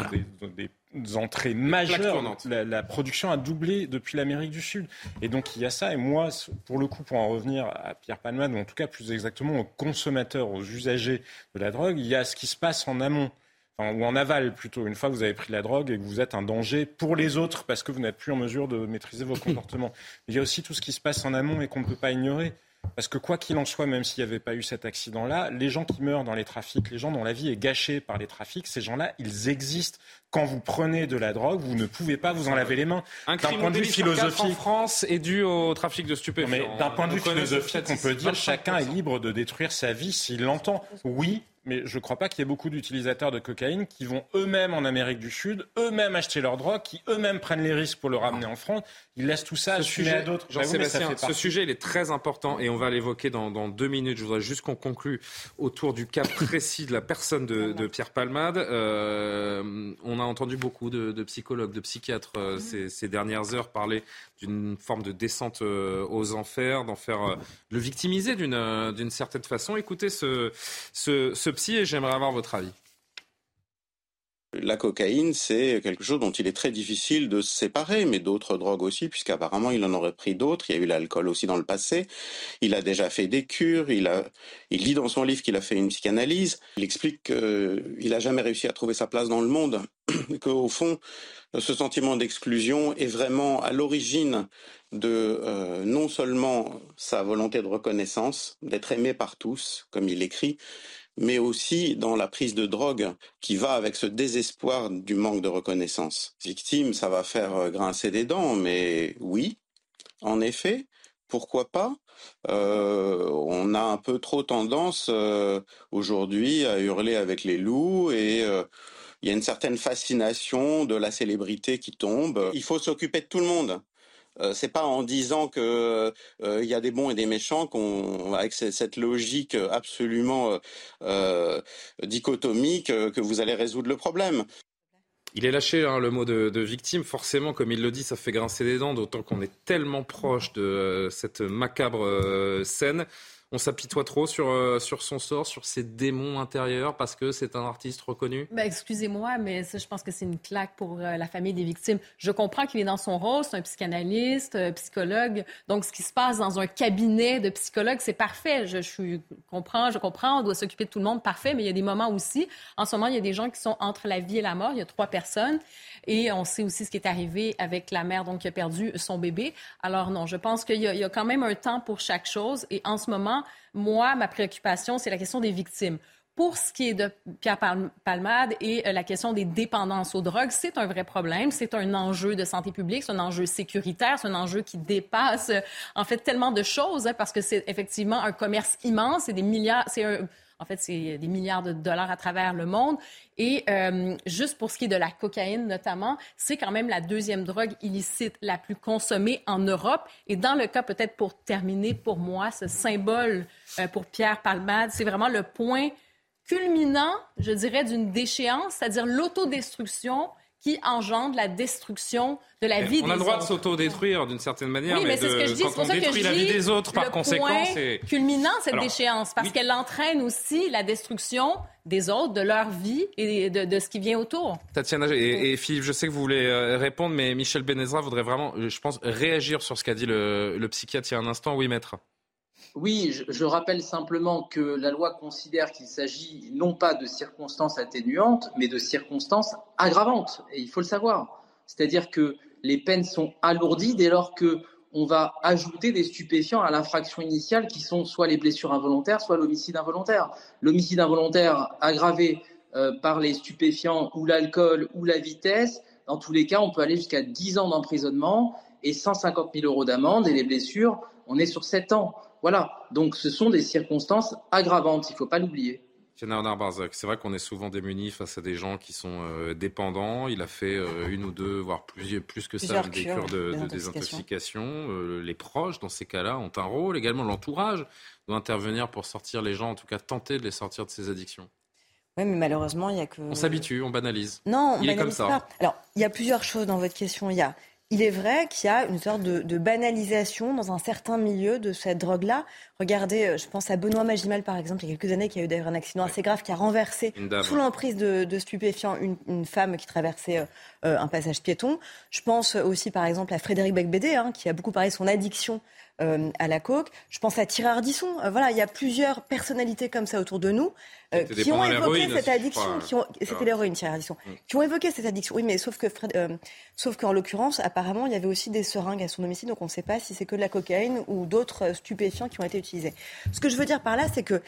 des, entrées majeures. La, la, production a doublé depuis l'Amérique du Sud. Et donc il y a ça. Et moi, pour le coup, pour en revenir à Pierre Palmade, ou en tout cas plus exactement aux consommateurs, aux usagers de la drogue, il y a ce qui se passe en amont ou en aval plutôt, une fois que vous avez pris la drogue et que vous êtes un danger pour les autres parce que vous n'êtes plus en mesure de maîtriser vos comportements. il y a aussi tout ce qui se passe en amont et qu'on ne peut pas ignorer. Parce que quoi qu'il en soit, même s'il n'y avait pas eu cet accident-là, les gens qui meurent dans les trafics, les gens dont la vie est gâchée par les trafics, ces gens-là, ils existent. Quand vous prenez de la drogue, vous ne pouvez pas vous en laver les mains. Un crime point de vue philosophique en France est dû au trafic de stupéfiants. Mais d'un point de vue philosophique, on peut dire chacun est libre de détruire sa vie s'il l'entend. Oui, mais je ne crois pas qu'il y ait beaucoup d'utilisateurs de cocaïne qui vont eux-mêmes en Amérique du Sud, eux-mêmes acheter leur drogue, qui eux-mêmes prennent les risques pour le ramener en France. Ils laissent tout ça ce à d'autres. Jean-Sébastien, ce sujet, il est très important et on va l'évoquer dans, deux minutes. Je voudrais juste qu'on conclue autour du cas précis de la personne de, Pierre Palmade. Euh, on a entendu beaucoup de, psychologues, de psychiatres euh, ces, ces, dernières heures parler d'une forme de descente euh, aux enfers, d'en faire le victimiser d'une d'une certaine façon. Écoutez ce, ce, ce et j'aimerais avoir votre avis. La cocaïne, c'est quelque chose dont il est très difficile de se séparer, mais d'autres drogues aussi, puisqu'apparemment il en aurait pris d'autres. Il y a eu l'alcool aussi dans le passé. Il a déjà fait des cures. Il, a, dit dans son livre qu'il a fait une psychanalyse. Il explique qu'il n'a jamais réussi à trouver sa place dans le monde, qu'au fond, ce sentiment d'exclusion est vraiment à l'origine de euh, non seulement sa volonté de reconnaissance, d'être aimé par tous, comme il écrit, mais aussi dans la prise de drogue qui va avec ce désespoir du manque de reconnaissance. Victime, ça va faire euh, grincer des dents, mais oui, en effet, pourquoi pas? Euh, On a un peu trop tendance euh, aujourd'hui à hurler avec les loups et il y a une certaine fascination de la célébrité qui tombe. Il faut s'occuper de tout le monde. Euh, c'est pas en disant que euh, il y a des bons et des méchants qu'on, avec cette logique absolument euh, dichotomique, que vous allez résoudre le problème. Il est lâché hein, le mot de, victime, forcément, comme il le dit, ça fait grincer des dents, d'autant qu'on est tellement proche de cette macabre scène. On s'apitoie trop sur, euh, sur son sort, sur ses démons intérieurs, parce que c'est un artiste reconnu? Ben, Excusez-moi, mais ça, je pense que c'est une claque pour euh, la famille des victimes. Je comprends qu'il est dans son rôle, c'est un psychanalyste, un psychologue. Donc, ce qui se passe dans un cabinet de psychologue, c'est parfait. Je, comprends, je comprends, on doit s'occuper de tout le monde, parfait, mais il y a des moments aussi. En ce moment, il y a des gens qui sont entre la vie et la mort. Il y a trois personnes. Et on sait aussi ce qui est arrivé avec la mère donc, qui a perdu son bébé. Alors non, je pense qu'il y, a quand même un temps pour chaque chose. Et en ce moment, moi, ma préoccupation, c'est la question des victimes. Pour ce qui est de Pierre Palmade et euh, la question des dépendances aux drogues, c'est un vrai problème. C'est un enjeu de santé publique, c'est un enjeu sécuritaire, c'est un enjeu qui dépasse en fait tellement de choses hein, parce que c'est effectivement un commerce immense, c'est des milliards, c'est en fait, c'est des milliards de dollars à travers le monde. Et euh, juste pour ce qui est de la cocaïne notamment, c'est quand même la deuxième drogue illicite la plus consommée en Europe. Et dans le cas, peut-être pour terminer, pour moi, ce symbole euh, pour Pierre Palmade, c'est vraiment le point culminant, je dirais, d'une déchéance, c'est-à-dire l'autodestruction qui engendre la destruction de la vie des autres. On a le droit de s'autodétruire d'une certaine manière, oui, mais, c'est ce que je dis. quand on détruit la vie des autres, par conséquent, c'est culminant cette déchéance parce qu'elle entraîne aussi la destruction des autres, de leur vie et de, ce qui vient autour. Tatiana et, Philippe, je sais que vous voulez euh, répondre, mais Michel Benezra voudrait vraiment, je pense, réagir sur ce qu'a dit le, le psychiatre il y a un instant. Oui, maître. Oui, je, rappelle simplement que la loi considère qu'il s'agit non pas de circonstances atténuantes, mais de circonstances aggravantes. Et il faut le savoir. C'est-à-dire que les peines sont alourdies dès lors que on va ajouter des stupéfiants à l'infraction initiale qui sont soit les blessures involontaires, soit l'homicide involontaire. L'homicide involontaire aggravé euh, par les stupéfiants ou l'alcool ou la vitesse, dans tous les cas, on peut aller jusqu'à 10 ans d'emprisonnement et 150 000 euros d'amende. Et les blessures, on est sur 7 ans. Voilà, donc ce sont des circonstances aggravantes, il ne faut pas l'oublier. C'est vrai qu'on est souvent démunis face à des gens qui sont euh, dépendants. Il a fait euh, une ou deux, voire plus, plus que ça, des cures de, désintoxication. Euh, les proches, dans ces cas-là, ont un rôle. Également, l'entourage doit intervenir pour sortir les gens, en tout cas tenter de les sortir de ces addictions. Oui, mais malheureusement, il y a que. On s'habitue, on banalise. Non, on il est comme ça. Alors, il y a plusieurs choses dans votre question. Il y a il est vrai qu'il y a une sorte de, banalisation dans un certain milieu de cette drogue-là. Regardez, euh, je pense à Benoît Magimal, par exemple, il y a quelques années, qui a eu d'ailleurs un accident assez grave, qui a renversé, sous l'emprise de, stupéfiants, une, femme qui traversait euh, euh, un passage piéton. Je pense aussi, par exemple, à Frédéric Becbédé, hein, qui a beaucoup parlé de son addiction euh, à la coke. Je pense à Thierry Ardisson. Euh, voilà, il y a plusieurs personnalités comme ça autour de nous euh, qui ont évoqué cette addiction. Qui ont, c'était l'héroïne, Thierry Ardisson. Mm. Qui ont évoqué cette addiction. Oui, mais sauf que, sauf qu'en l'occurrence, apparemment, il y avait aussi des seringues à son domicile, donc on ne sait pas si c'est que de la cocaïne ou d'autres stupéfiants qui ont été utilisés. Ce que je veux dire par là, c'est que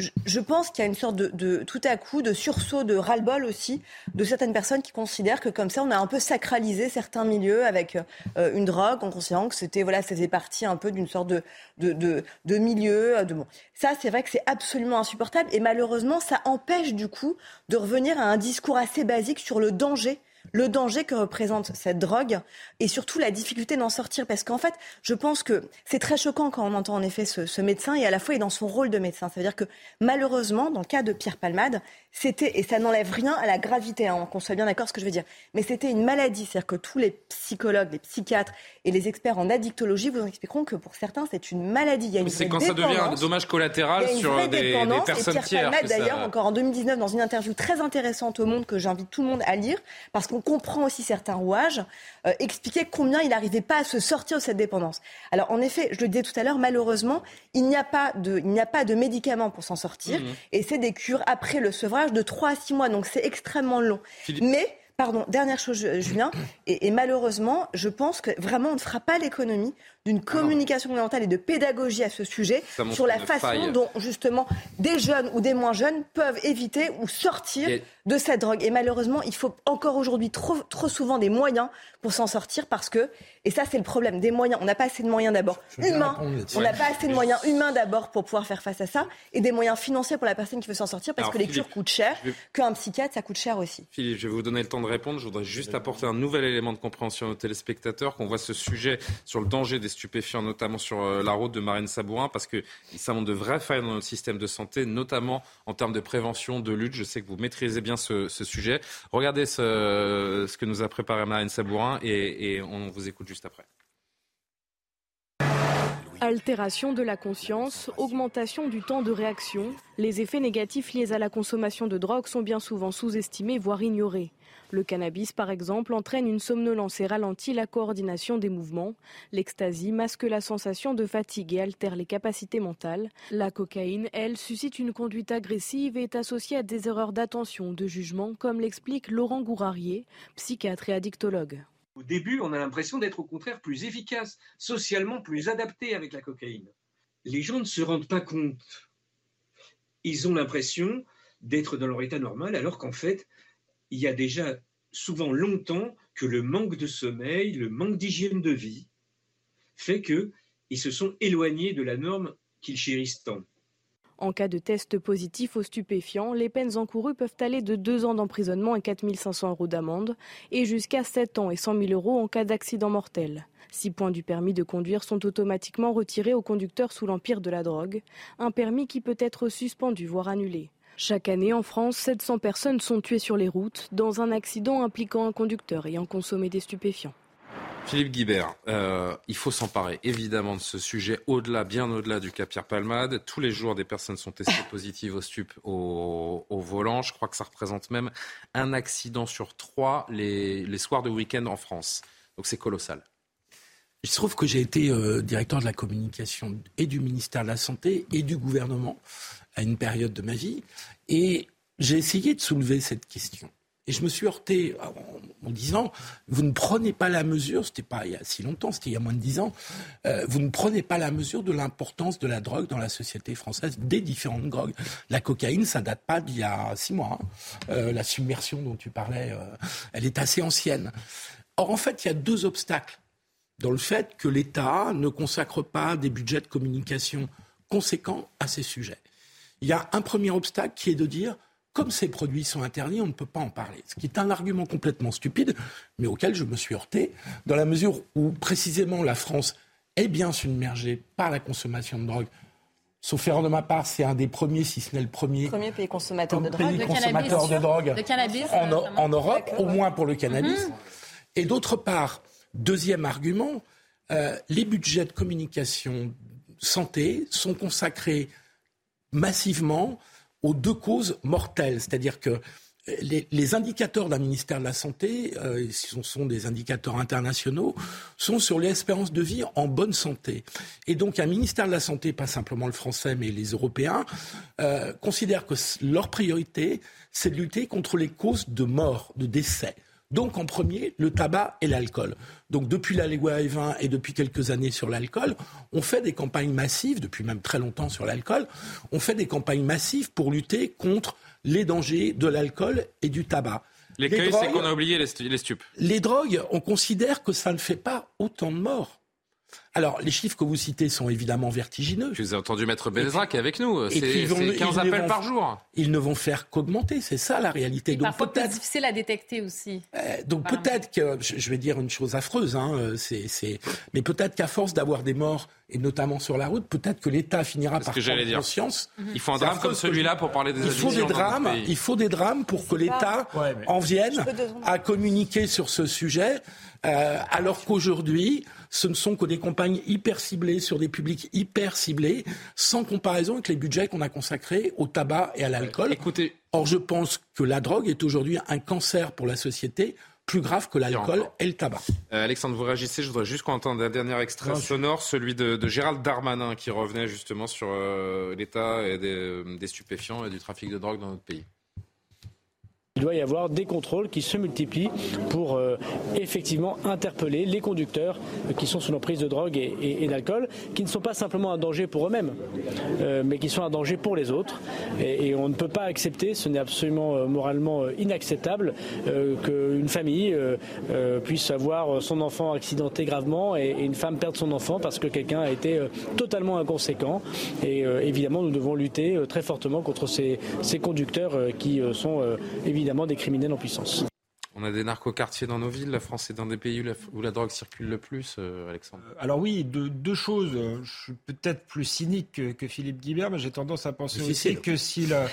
je pense qu'il y a une sorte de, tout à coup de sursaut de ras-le-bol aussi de certaines personnes qui considèrent que comme ça on a un peu sacralisé certains milieux avec euh, une drogue en considérant que c'était voilà ça faisait partie un peu d'une sorte de de, de, de milieu euh, de bon. Ça c'est vrai que c'est absolument insupportable et malheureusement ça empêche du coup de revenir à un discours assez basique sur le danger le danger que représente cette drogue et surtout la difficulté d'en sortir. Parce qu'en fait, je pense que c'est très choquant quand on entend en effet ce, médecin et à la fois il est dans son rôle de médecin. Ça veut dire que malheureusement, dans le cas de Pierre Palmade, c'était, et ça n'enlève rien à la gravité, hein, qu'on soit bien d'accord ce que je veux dire, mais c'était une maladie. C'est-à-dire que tous les psychologues, les psychiatres et les experts en addictologie vous expliqueront que pour certains, c'est une maladie. Il y a une c'est quand ça devient un dommage collatéral sur des, des, personnes et Pierre Palmade, d'ailleurs, encore en 2019, dans une interview très intéressante au Monde que j'invite tout le monde à lire, parce qu'on comprend aussi certains rouages, euh, expliquait combien il n'arrivait pas à se sortir de cette dépendance. Alors en effet, je le disais tout à l'heure, malheureusement, il n'y a pas de, il n'y a pas de médicaments pour s'en sortir, mmh. et c'est des cures après le sevrage de 3 à 6 mois, donc c'est extrêmement long. Mais Pardon, dernière chose, Julien, et, et, malheureusement, je pense que vraiment on ne fera pas l'économie d'une ah communication gouvernementale et de pédagogie à ce sujet sur la façon dont justement des jeunes ou des moins jeunes peuvent éviter ou sortir de cette drogue. Et malheureusement, il faut encore aujourd'hui trop, trop souvent des moyens pour s'en sortir parce que, et ça c'est le problème, des moyens, on n'a pas assez de moyens d'abord humains, on n'a pas assez de moyens humains d'abord pour pouvoir faire face à ça, et des moyens financiers pour la personne qui veut s'en sortir parce que les cures coûtent cher, qu'un psychiatre ça coûte cher aussi. Philippe, je vais vous donner le temps de répondre, je voudrais juste apporter un nouvel élément de compréhension aux téléspectateurs, qu'on voit ce sujet sur le danger des stupéfiants, notamment sur euh, la route de Marine Sabourin, parce que ça montre de vraies failles dans notre système de santé, notamment en termes de prévention, de lutte. Je sais que vous maîtrisez bien ce, sujet. Regardez ce, ce, que nous a préparé Marine Sabourin et, et on vous écoute juste après. Altération de la conscience, augmentation du temps de réaction, les effets négatifs liés à la consommation de drogue sont bien souvent sous-estimés, voire ignorés. Le cannabis, par exemple, entraîne une somnolence et ralentit la coordination des mouvements. L'ecstasy masque la sensation de fatigue et altère les capacités mentales. La cocaïne, elle, suscite une conduite agressive et est associée à des erreurs d'attention, de jugement, comme l'explique Laurent Gourarier, psychiatre et addictologue. Au début, on a l'impression d'être au contraire plus efficace, socialement plus adapté avec la cocaïne. Les gens ne se rendent pas compte. Ils ont l'impression d'être dans leur état normal, alors qu'en fait, il y a déjà souvent longtemps que le manque de sommeil, le manque d'hygiène de vie fait qu'ils se sont éloignés de la norme qu'ils chérissent tant. En cas de test positif aux stupéfiants, les peines encourues peuvent aller de 2 ans d'emprisonnement et 4 500 euros d'amende et jusqu'à 7 ans et 100 000 euros en cas d'accident mortel. Six points du permis de conduire sont automatiquement retirés aux conducteurs sous l'empire de la drogue, un permis qui peut être suspendu voire annulé. Chaque année en France, 700 personnes sont tuées sur les routes dans un accident impliquant un conducteur ayant consommé des stupéfiants. Philippe Guibert, euh, il faut s'emparer évidemment de ce sujet au-delà, bien au-delà du cas Pierre Palmade. Tous les jours, des personnes sont testées positives au stup au, volant. Je crois que ça représente même un accident sur trois les, soirs de week-end en France. Donc c'est colossal. Il se trouve que j'ai été euh, directeur de la communication et du ministère de la Santé et du gouvernement à une période de ma vie. Et j'ai essayé de soulever cette question. Et je me suis heurté en, disant, vous ne prenez pas la mesure, c'était pas il y a si longtemps, c'était il y a moins de dix ans, euh, vous ne prenez pas la mesure de l'importance de la drogue dans la société française, des différentes drogues. La cocaïne, ça date pas d'il y a six mois. Hein. Euh, la submersion dont tu parlais, euh, elle est assez ancienne. Or, en fait, il y a deux obstacles dans le fait que l'État ne consacre pas des budgets de communication conséquents à ces sujets. Il y a un premier obstacle qui est de dire, comme ces produits sont interdits, on ne peut pas en parler. Ce qui est un argument complètement stupide, mais auquel je me suis heurté, dans la mesure où précisément la France est bien submergée par la consommation de drogue. Sauf erreur de ma part, c'est un des premiers, si ce n'est le premier, premier pays consommateur de drogue, pays consommateur de drogue en, Europe, au moins pour le cannabis. Mhm. Et d'autre part, deuxième argument, euh, les budgets de communication santé sont consacrés massivement aux deux causes mortelles. C'est-à-dire que les, indicateurs d'un ministère de la Santé, euh, ce sont des indicateurs internationaux, sont sur l'espérance de vie en bonne santé. Et donc un ministère de la Santé, pas simplement le français, mais les Européens, euh, considèrent que leur priorité, c'est de lutter contre les causes de mort, de décès. Donc en premier, le tabac et l'alcool. Donc depuis la loi E20 et depuis quelques années sur l'alcool, on fait des campagnes massives, depuis même très longtemps sur l'alcool, on fait des campagnes massives pour lutter contre les dangers de l'alcool et du tabac. L'écueil, c'est qu'on a oublié les, les stupes. Les drogues, on considère que ça ne fait pas autant de morts. Alors, les chiffres que vous citez sont évidemment vertigineux. Je vous ai entendu Maître Belzra qui est avec nous. C'est 15 appels par jour. Ils ne vont faire qu'augmenter, c'est ça la réalité. Et donc peut-être difficile à détecter aussi. Euh, donc peut-être que, je vais dire une chose affreuse, hein, euh, c'est, mais peut-être qu'à force d'avoir des morts et notamment sur la route, peut-être que l'État finira par prendre conscience. Il faut un drame comme celui-là pour parler des il faut des drames. Il faut des drames pour que l'État en vienne à communiquer sur ce sujet, euh, alors qu'aujourd'hui ce ne sont que des campagnes hyper ciblées sur des publics hyper ciblés, sans comparaison avec les budgets qu'on a consacrés au tabac et à l'alcool. Écoutez. Or, je pense que la drogue est aujourd'hui un cancer pour la société plus grave que l'alcool et le tabac. Euh, Alexandre, vous réagissez. Je voudrais juste qu'on entende un dernier extrait sonore, celui de, Gérald Darmanin, qui revenait justement sur euh, l'état des stupéfiants et du trafic de drogue dans notre pays. Il doit y avoir des contrôles qui se multiplient pour euh, effectivement interpeller les conducteurs qui sont sous l'emprise de drogue et, d'alcool, qui ne sont pas simplement un danger pour eux-mêmes, euh, mais qui sont un danger pour les autres. Et, on ne peut pas accepter, ce n'est absolument euh, moralement inacceptable, qu'une famille puisse avoir son enfant accidenté gravement et, une femme perde son enfant parce que quelqu'un a été totalement inconséquent. Et évidemment, nous devons lutter très fortement contre ces, ces conducteurs qui sont évidemment évidemment des criminels en puissance. On a des narcocartiers dans nos villes. La France est un des pays où la, drogue circule le plus, euh, Alexandre. Euh, alors oui, deux choses. Je suis peut-être plus cynique que, Philippe Guibert, mais j'ai tendance à penser aussi que si le...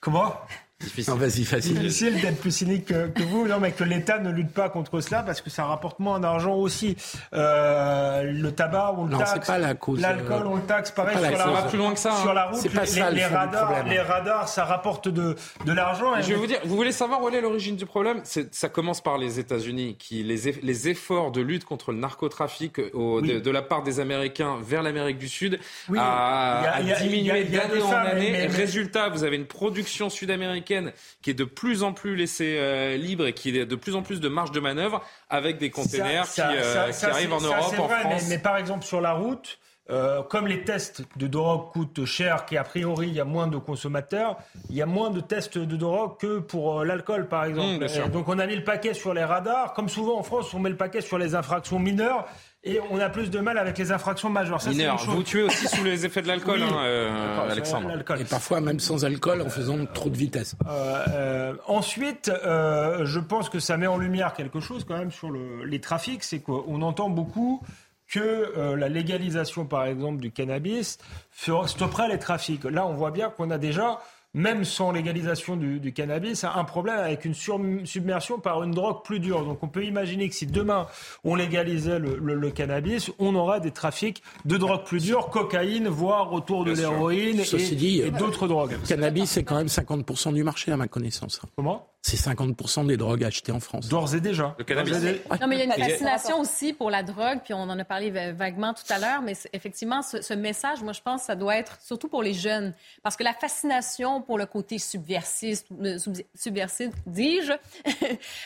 Comment? Difficile. vas-y, facile. Difficile d'être plus cynique que, vous. Non, mais que l'État ne lutte pas contre cela parce que ça rapporte moins d'argent aussi. Euh, le tabac, on le non, taxe. pas la cause. L'alcool, euh, on le taxe. Pareil, sur, la, ça va plus loin que ça. sur hein. la route, les, ça, radars, problème. les radars, ça rapporte de, de l'argent. Je vais vous dire, vous voulez savoir où est l'origine du problème? Ça commence par les États-Unis, qui les, eff- les efforts de lutte contre le narcotrafic au- Oui. de, de la part des Américains vers l'Amérique du Sud Oui, a, diminué d'année en année. mais- mais- Résultat, vous avez une production sud-américaine qui est de plus en plus laissée euh, libre et qui a de plus en plus de marge de manœuvre avec des containers Ça- qui, ça- euh, ça- qui arrivent en Europe, c'est en vrai, France. Mais, mais par exemple, sur la route, euh, comme les tests de drogue coûtent cher, qu'a priori il y a moins de consommateurs, il y a moins de tests de drogue que pour euh, l'alcool, par exemple. Mmh, donc on a mis le paquet sur les radars. Comme souvent en France, on met le paquet sur les infractions mineures et on a plus de mal avec les infractions majeures. Ça, chose. vous tuez aussi sous les effets de l'alcool, Oui. hein, euh, Alexandre. l'alcool. Et parfois même sans alcool en faisant trop de vitesse. Euh, euh, ensuite, euh, je pense que ça met en lumière quelque chose quand même sur le- les trafics, c'est qu'on entend beaucoup que euh, la légalisation, par exemple, du cannabis stopperait les trafics. Là, on voit bien qu'on a déjà, même sans légalisation du, du cannabis, un problème avec une sur- submersion par une drogue plus dure. Donc, on peut imaginer que si demain on légalisait le, le- le cannabis, on aura des trafics de drogue plus dure, cocaïne, voire autour de l'héroïne et, et d'autres drogues. Le cannabis, c'est quand même 50% du marché, à ma connaissance. Comment? C'est 50% des drogues achetées en France. D'ores et déjà. Le cannabis. Non, mais il y a une fascination aussi pour la drogue, puis on en a parlé va- vaguement tout à l'heure, mais effectivement, ce, ce message, moi, je pense que ça doit être surtout pour les jeunes. Parce que la fascination pour le côté subversif, euh, subversif dis-je,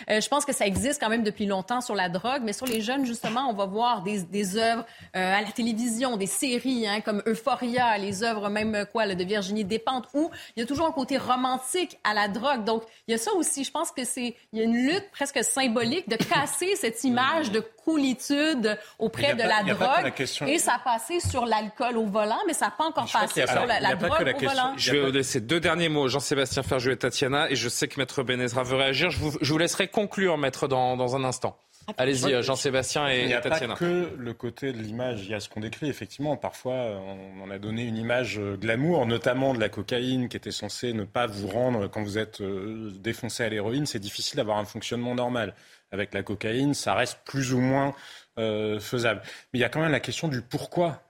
euh, je pense que ça existe quand même depuis longtemps sur la drogue, mais sur les jeunes, justement, on va voir des, des œuvres euh, à la télévision, des séries hein, comme Euphoria, les œuvres même quoi, là, de Virginie Despentes, où il y a toujours un côté romantique à la drogue. Donc, il y a ça aussi. Je pense que c'est il y a une lutte presque symbolique de casser cette image de coolitude auprès de pas- la drogue. la question- Et ça a passé sur l'alcool au volant, mais ça n'a pas encore passé sur la, drogue la au question- volant. Je vais vous laisser deux derniers mots. Jean-Sébastien Ferjou et Tatiana. Et je sais que Maître Benezra veut réagir. Je vous, je vous laisserai conclure, Maître, dans, dans un instant. Allez-y, Jean-Sébastien et, Il n'y a pas Tatiana. que le côté de l'image, il y a ce qu'on décrit. Effectivement, parfois, on en a donné une image euh, glamour, notamment de la cocaïne qui était censée ne pas vous rendre, quand vous êtes euh, défoncé à l'héroïne, c'est difficile d'avoir un fonctionnement normal. Avec la cocaïne, ça reste plus ou moins euh, faisable. Mais il y a quand même la question du pourquoi.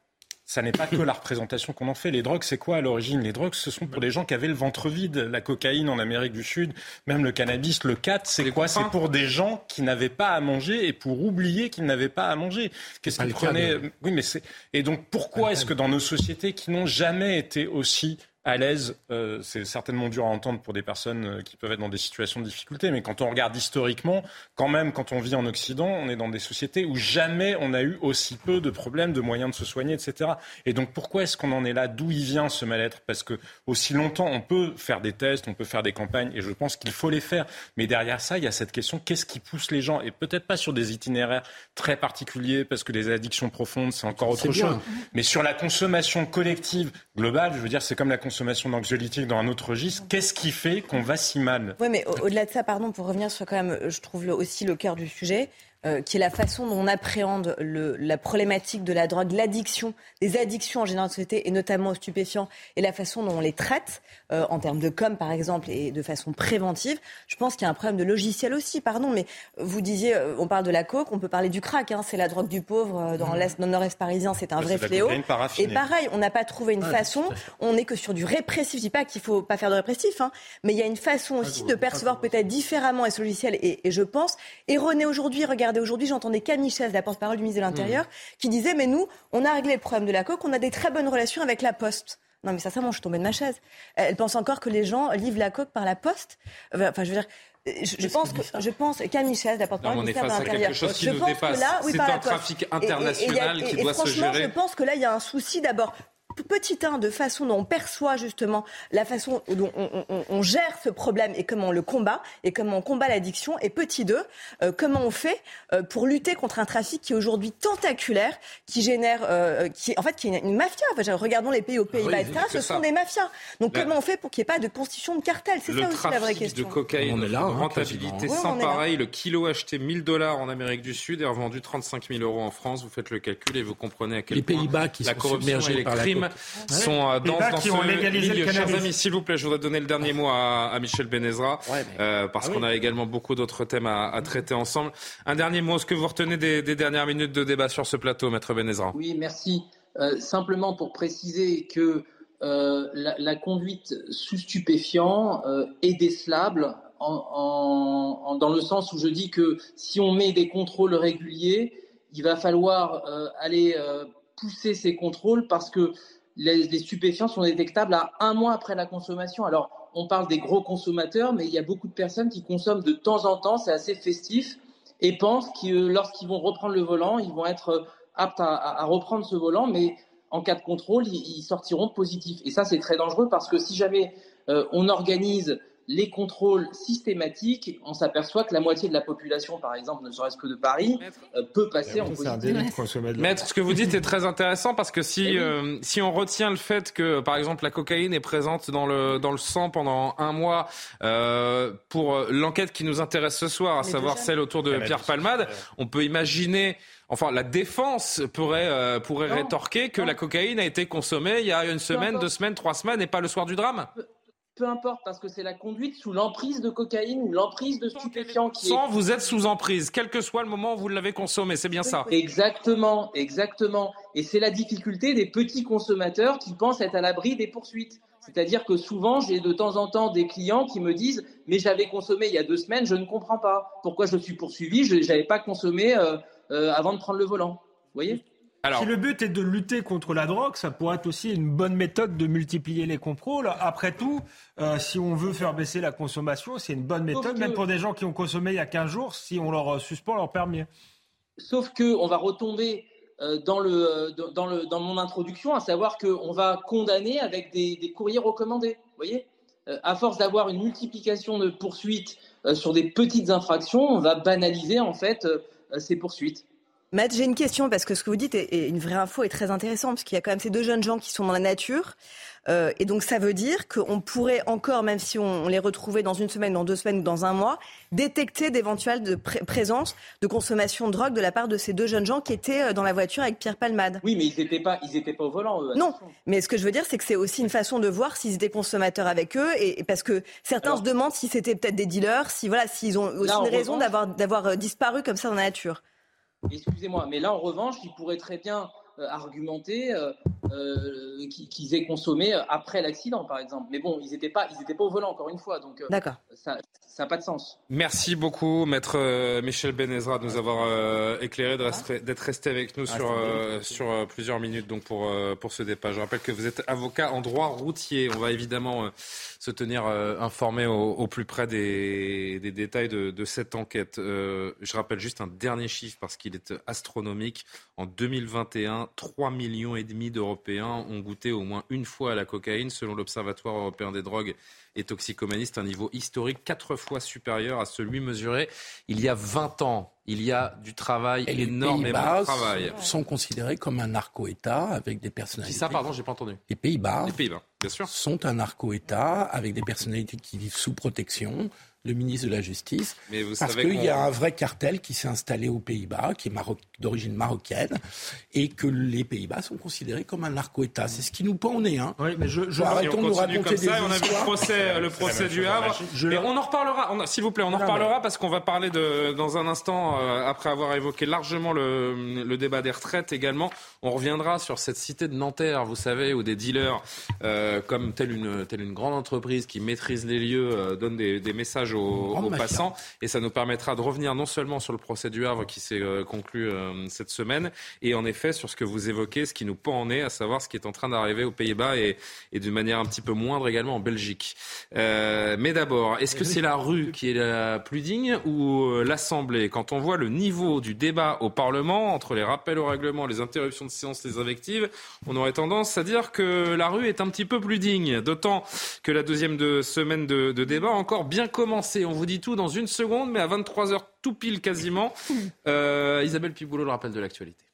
Ça n'est pas que la représentation qu'on en fait. Les drogues, c'est quoi à l'origine? Les drogues, ce sont pour des gens qui avaient le ventre vide. La cocaïne en Amérique du Sud, même le cannabis, le cat, c'est quoi? C'est pour des gens qui n'avaient pas à manger et pour oublier qu'ils n'avaient pas à manger. Qu'est-ce qu'ils prenaient Oui, mais c'est et donc pourquoi est-ce que dans nos sociétés qui n'ont jamais été aussi à l'aise, euh, c'est certainement dur à entendre pour des personnes euh, qui peuvent être dans des situations de difficulté, mais quand on regarde historiquement, quand même, quand on vit en Occident, on est dans des sociétés où jamais on a eu aussi peu de problèmes, de moyens de se soigner, etc. Et donc pourquoi est-ce qu'on en est là? D'où il vient ce mal-être? Parce que aussi longtemps, on peut faire des tests, on peut faire des campagnes, et je pense qu'il faut les faire. Mais derrière ça, il y a cette question qu'est-ce qui pousse les gens? Et peut-être pas sur des itinéraires très particuliers, parce que les addictions profondes, c'est encore autre bien. chose. Mais sur la consommation collective globale, je veux dire, c'est comme la consommation d'anxiolytiques dans un autre registre. Qu'est-ce qui fait qu'on va si mal? Oui, mais au- au-delà de ça, pardon, pour revenir sur quand même, je trouve aussi le cœur du sujet, euh, qui est la façon dont on appréhende le- la problématique de la drogue, l'addiction, des addictions en général de société, et notamment aux stupéfiants, et la façon dont on les traite, euh, en termes de com par exemple, et de façon préventive. Je pense qu'il y a un problème de logiciel aussi, pardon, mais vous disiez, euh, on parle de la coke, on peut parler du crack, hein, c'est la drogue du pauvre dans l'Est, dans le nord-est parisien, c'est un Bah, vrai c'est fléau. Et pareil, on n'a pas trouvé une Ouais, façon, on n'est que sur du répressif. Je dis pas qu'il faut pas faire de répressif, hein, mais il y a une façon aussi de percevoir peut-être différemment ce logiciel. Et, et je pense, erroné aujourd'hui, regardez, aujourd'hui, j'entendais Camille Chaise, la porte-parole du ministre de l'Intérieur, qui disait, mais nous, on a réglé le problème de la coque, on a des très bonnes relations avec la Poste. Non, mais ça, ça, moi, je suis tombée de ma chaise. Elle pense encore que les gens livrent la coque par la Poste? Enfin, je veux dire, je, je pense que, je pense, Camille Chaise, la porte-parole du ministère de l'Intérieur. Je pense que là, oui, C'est un trafic Et- et- et- international et- qui et doit se franchement, gérer. Je pense que là, il y a un souci d'abord petit 1 de façon dont on perçoit justement la façon dont on, on- on gère ce problème et comment on le combat et comment on combat l'addiction et petit 2 euh, comment on fait euh, pour lutter contre un trafic qui est aujourd'hui tentaculaire qui génère euh, qui est- en fait qui est une, une mafia Enfin, je- regardons les pays aux Pays-Bas Oui, etc ce ça. sont des mafias donc La- comment on fait pour qu'il n'y ait pas de constitution de cartel? C'est Le ça aussi la vraie trafic de question cocaïne, On est là, hein, rentabilité sans on est là. pareil. Le kilo acheté 1000 dollars en Amérique du Sud et revendu 35 000 euros en France. Vous faites le calcul et vous comprenez à quel Les point Pays-Bas qui la sont corruption et submergés les par la sont euh, dans, dans ce milieu. Chers amis, s'il vous plaît, je voudrais donner le dernier mot à, Michel Benezra, euh, parce ah qu'on a également beaucoup d'autres thèmes à, traiter ensemble. Un dernier mot, est-ce que vous retenez des, dernières minutes de débat sur ce plateau, Maître Benezra? Oui, merci. simplement pour préciser que la, conduite sous stupéfiant est décelable dans le sens où je dis que si on met des contrôles réguliers, il va falloir euh, aller euh, pousser ces contrôles parce que les, stupéfiants sont détectables à un mois après la consommation. Alors, on parle des gros consommateurs, mais il y a beaucoup de personnes qui consomment de temps en temps, c'est assez festif, et pensent que lorsqu'ils vont reprendre le volant, ils vont être aptes à, reprendre ce volant, mais en cas de contrôle, ils, sortiront positifs. Et ça, c'est très dangereux parce que si jamais euh, on organise les contrôles systématiques, on s'aperçoit que la moitié de la population, par exemple, ne serait-ce que de Paris, euh, peut passer en positif. Maître, ce que vous dites est très intéressant parce que si, eh euh, si on retient le fait que, par exemple, la cocaïne est présente dans le, dans le sang pendant un mois, euh, pour l'enquête qui nous intéresse ce soir, à savoir celle autour de Pierre Palmade, on peut imaginer Enfin, la défense pourrait, pourrait rétorquer que la cocaïne a été consommée il y a une semaine, deux semaines, trois semaines et pas le soir du drame peu importe, parce que c'est la conduite sous l'emprise de cocaïne ou l'emprise de stupéfiants qui Sans, vous êtes sous emprise, quel que soit le moment où vous l'avez consommé, c'est bien ça Exactement, exactement. Et c'est la difficulté des petits consommateurs qui pensent être à l'abri des poursuites. C'est-à-dire que souvent, j'ai de temps en temps des clients qui me disent Mais j'avais consommé il y a deux semaines, je ne comprends pas. Pourquoi je suis poursuivi? Je n'avais pas consommé euh, euh, avant de prendre le volant. Vous voyez? Si le but est de lutter contre la drogue, ça pourrait être aussi une bonne méthode de multiplier les contrôles. Après tout, euh, si on veut faire baisser la consommation, c'est une bonne méthode, même pour des gens qui ont consommé il y a 15 jours, si on leur euh, suspend leur permis. Sauf qu'on va retomber euh, dans, le, dans, le, dans mon introduction, à savoir qu'on va condamner avec des, courriers recommandés. Vous voyez? À force d'avoir une multiplication de poursuites sur des petites infractions, on va banaliser en fait ces poursuites. Matt, j'ai une question parce que ce que vous dites est, une vraie info et très intéressant parce qu'il y a quand même ces deux jeunes gens qui sont dans la nature. Euh, et donc ça veut dire qu'on pourrait encore, même si on, les retrouvait dans une semaine, dans deux semaines ou dans un mois, détecter d'éventuelles de présence de consommation de drogue de la part de ces deux jeunes gens qui étaient euh, dans la voiture avec Pierre Palmade. Oui, mais ils n'étaient pas, ils étaient pas au volant. Eux, non, mais ce que je veux dire, c'est que c'est aussi une façon de voir s'ils étaient consommateurs avec eux, et, parce que certains se demandent si c'était peut-être des dealers, si voilà, s'ils ont aussi une raison d'avoir d'avoir euh, disparu comme ça dans la nature. Excusez-moi, mais là, en revanche, ils pourraient très bien euh, argumenter euh, euh, qu'ils aient consommé après l'accident, par exemple. Mais bon, ils n'étaient pas, ils pas au volant, encore une fois. Donc, ça n'a pas de sens. Merci beaucoup, maître Michel Benezra, de nous avoir éclairé, d'être resté avec nous ah, sur, sur plusieurs minutes donc pour, pour ce départ. Je rappelle que vous êtes avocat en droit routier. On va évidemment se tenir euh, informé au, plus près des, détails de, cette enquête. Euh, je rappelle juste un dernier chiffre parce qu'il est astronomique. En 2021, 3 millions et demi d'Européens ont goûté au moins une fois à la cocaïne, selon l'Observatoire européen des drogues et toxicomanie. C'est un niveau historique quatre fois supérieur à celui mesuré il y a 20 ans. Il y a du travail, et énormément de travail. sont considérés comme un narco-État avec des personnalités. C'est ça, pardon, j'ai pas entendu. Les Pays-Bas. Les Pays-Bas, bien sûr. Sont un narco-État avec des personnalités qui vivent sous protection, le ministre de la Justice. Mais vous parce qu'il y a un vrai cartel qui s'est installé aux Pays-Bas, qui est d'origine marocaine, et que les Pays-Bas sont considérés comme un narco-État. C'est ce qui nous pend au nez. Hein. Oui, mais je, je arrêtons de nous raconter des histoires. On a vu le procès, le procès du Havre. Et on en reparlera, s'il vous plaît, on en reparlera parce qu'on va parler de, dans un instant, euh, après avoir évoqué largement le, le, débat des retraites également, on reviendra sur cette cité de Nanterre, vous savez, où des dealers, euh, comme telle une, telle une grande entreprise qui maîtrise les lieux, euh, donne des, des messages aux, passants. Et ça nous permettra de revenir non seulement sur le procès du Havre qui s'est euh, conclu euh, cette semaine, et en effet sur ce que vous évoquez, ce qui nous pend en est, à savoir ce qui est en train d'arriver aux Pays-Bas et, et d'une manière un petit peu moindre également en Belgique. Euh, mais d'abord, est-ce que c'est la rue qui est la plus digne ou l'Assemblée? Quand on voit le niveau du débat au Parlement, entre les rappels au règlement, les interruptions de séance, les invectives, on aurait tendance à dire que la rue est un petit peu plus digne. D'autant que la deuxième de semaine de, de débat a encore bien commencé on vous dit tout dans une seconde, mais à 23h tout pile quasiment. Euh, Isabelle Piboulot, le rappel de l'actualité.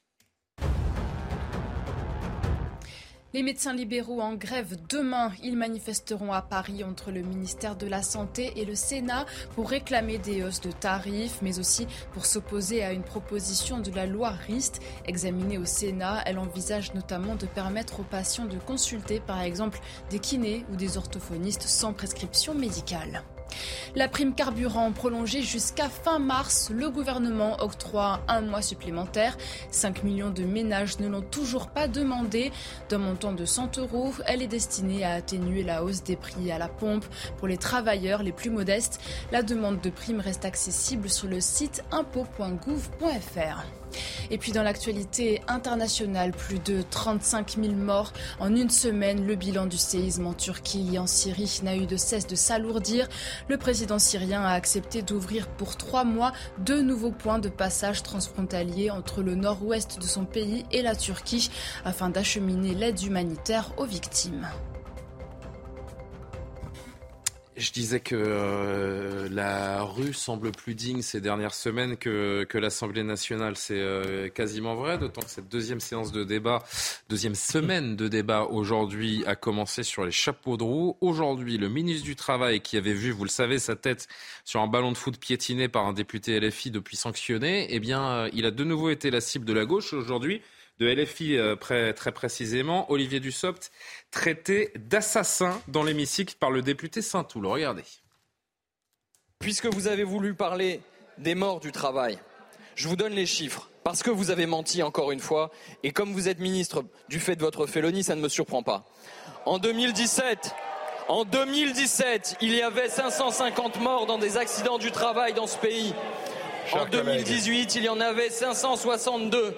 Les médecins libéraux en grève demain. Ils manifesteront à Paris entre le ministère de la Santé et le Sénat pour réclamer des hausses de tarifs, mais aussi pour s'opposer à une proposition de la loi RIST examinée au Sénat. Elle envisage notamment de permettre aux patients de consulter par exemple des kinés ou des orthophonistes sans prescription médicale. La prime carburant prolongée jusqu'à fin mars, le gouvernement octroie un mois supplémentaire. 5 millions de ménages ne l'ont toujours pas demandé. D'un montant de 100 euros, elle est destinée à atténuer la hausse des prix à la pompe. Pour les travailleurs les plus modestes, la demande de prime reste accessible sur le site impôt.gouv.fr. Et puis dans l'actualité internationale, plus de 35 000 morts en une semaine. Le bilan du séisme en Turquie et en Syrie n'a eu de cesse de s'alourdir. Le président syrien a accepté d'ouvrir pour trois mois deux nouveaux points de passage transfrontaliers entre le nord-ouest de son pays et la Turquie afin d'acheminer l'aide humanitaire aux victimes. Je disais que euh, la rue semble plus digne ces dernières semaines que, que l'Assemblée nationale. C'est euh, quasiment vrai, d'autant que cette deuxième séance de débat, deuxième semaine de débat aujourd'hui a commencé sur les chapeaux de roue. Aujourd'hui, le ministre du Travail, qui avait vu, vous le savez, sa tête sur un ballon de foot piétiné par un député LFI depuis sanctionné, eh bien, euh, il a de nouveau été la cible de la gauche aujourd'hui de LFI très précisément, Olivier Dussopt traité d'assassin dans l'hémicycle par le député Saint-Toul. Regardez. Puisque vous avez voulu parler des morts du travail, je vous donne les chiffres. Parce que vous avez menti encore une fois, et comme vous êtes ministre du fait de votre félonie, ça ne me surprend pas. En 2017, en 2017, il y avait 550 morts dans des accidents du travail dans ce pays. en 2018, il y en avait 562.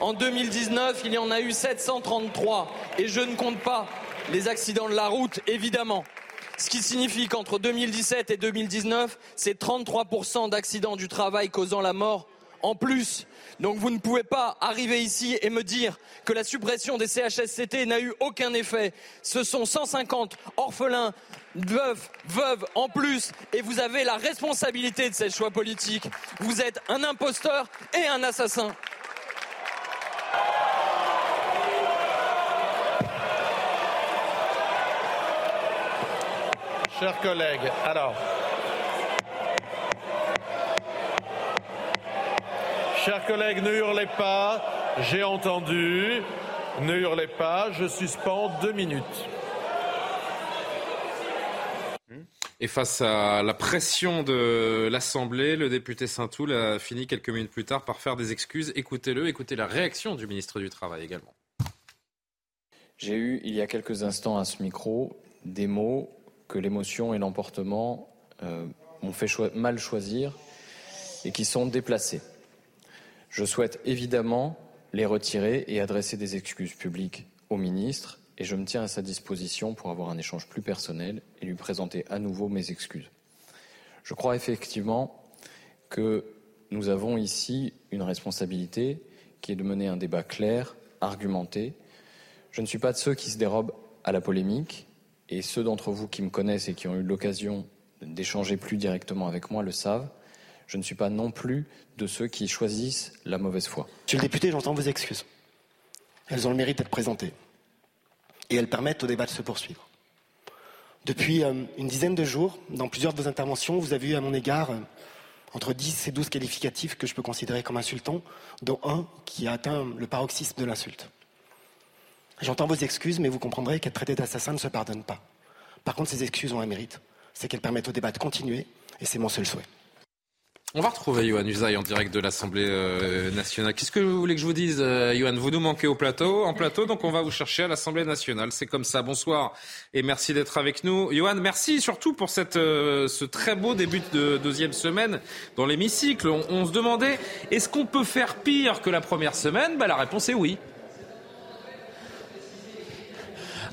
En 2019, il y en a eu 733. Et je ne compte pas les accidents de la route, évidemment. Ce qui signifie qu'entre 2017 et 2019, c'est 33% d'accidents du travail causant la mort en plus. Donc vous ne pouvez pas arriver ici et me dire que la suppression des CHSCT n'a eu aucun effet. Ce sont 150 orphelins, veuves, veuves en plus, et vous avez la responsabilité de ces choix politiques. Vous êtes un imposteur et un assassin. Chers collègues, alors. Chers collègues, ne hurlez pas. J'ai entendu. Ne hurlez pas. Je suspends deux minutes. Et face à la pression de l'Assemblée, le député Saint-Toul a fini quelques minutes plus tard par faire des excuses. Écoutez-le, écoutez la réaction du ministre du Travail également. J'ai eu, il y a quelques instants à ce micro, des mots que l'émotion et l'emportement euh, m'ont fait mal choisir et qui sont déplacés. Je souhaite évidemment les retirer et adresser des excuses publiques au ministre et je me tiens à sa disposition pour avoir un échange plus personnel et lui présenter à nouveau mes excuses. Je crois effectivement que nous avons ici une responsabilité qui est de mener un débat clair, argumenté. Je ne suis pas de ceux qui se dérobent à la polémique et ceux d'entre vous qui me connaissent et qui ont eu l'occasion d'échanger plus directement avec moi le savent. Je ne suis pas non plus de ceux qui choisissent la mauvaise foi. Monsieur le député, j'entends vos excuses. Elles ont le mérite d'être présentées. Et elles permettent au débat de se poursuivre. Depuis euh, une dizaine de jours, dans plusieurs de vos interventions, vous avez eu à mon égard euh, entre 10 et 12 qualificatifs que je peux considérer comme insultants, dont un qui a atteint le paroxysme de l'insulte. J'entends vos excuses, mais vous comprendrez qu'être traité d'assassin ne se pardonne pas. Par contre, ces excuses ont un mérite. C'est qu'elles permettent au débat de continuer, et c'est mon seul souhait. On va retrouver Yohann Usaï en direct de l'Assemblée euh, nationale. Qu'est-ce que vous voulez que je vous dise, euh, Yohann Vous nous manquez au plateau, en plateau, donc on va vous chercher à l'Assemblée nationale. C'est comme ça. Bonsoir et merci d'être avec nous. Yohann, merci surtout pour cette, euh, ce très beau début de deuxième semaine dans l'hémicycle. On, se demandait, est-ce qu'on peut faire pire que la première semaine? Bah, La réponse est oui.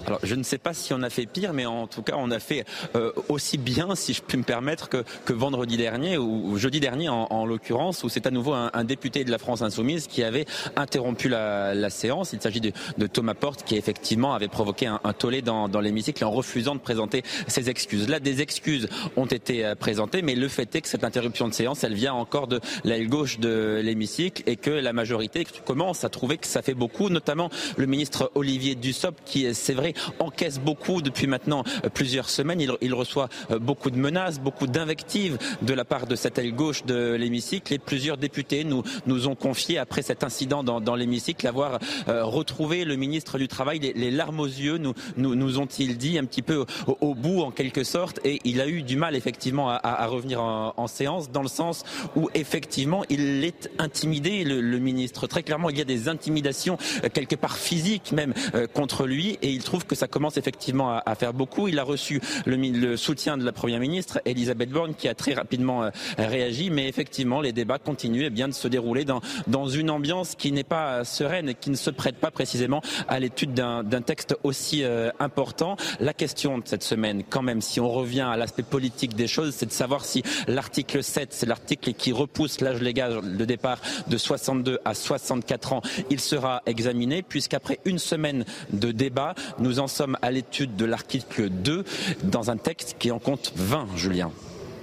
Alors, je ne sais pas si on a fait pire, mais en tout cas, on a fait euh, aussi bien, si je puis me permettre, que, que vendredi dernier, ou, jeudi dernier en, l'occurrence, où c'est à nouveau un, député de la France Insoumise qui avait interrompu la, séance. Il s'agit de, Thomas Porte, qui effectivement avait provoqué un, tollé dans, dans l'hémicycle en refusant de présenter ses excuses. Là, des excuses ont été euh, présentées, mais le fait est que cette interruption de séance, elle vient encore de l'aile gauche de l'hémicycle et que la majorité commence à trouver que ça fait beaucoup, notamment le ministre Olivier Dussopt, qui, c'est vrai, encaisse beaucoup depuis maintenant euh, plusieurs semaines. Il, reçoit euh, beaucoup de menaces, beaucoup d'invectives de la part de cette aile gauche de l'hémicycle et plusieurs députés nous, nous ont confié, après cet incident dans, l'hémicycle, avoir euh, retrouvé le ministre du Travail les, larmes aux yeux, nous, nous, nous ont-ils dit, un petit peu au, bout en quelque sorte, et il a eu du mal effectivement à, revenir en, séance, dans le sens où effectivement il est intimidé, le, le, ministre. Très clairement, il y a des intimidations, quelque part physiques même, contre lui, et il trouve que ça commence effectivement à, faire beaucoup. Il a reçu le, soutien de la Première ministre, Elisabeth Borne, qui a très rapidement euh, réagi. Mais effectivement, les débats continuent et bien de se dérouler dans, dans une ambiance qui n'est pas sereine et qui ne se prête pas précisément à l'étude d'un texte aussi euh, important. La question de cette semaine, quand même, si on revient à l'aspect politique des choses, c'est de savoir si l'article 7, c'est l'article qui repousse l'âge légal de départ de 62 à 64 ans, il sera examiné, puisqu'après une semaine de débat, nous en sommes à l'étude de l'article 2 dans un texte qui en compte 20, Julien.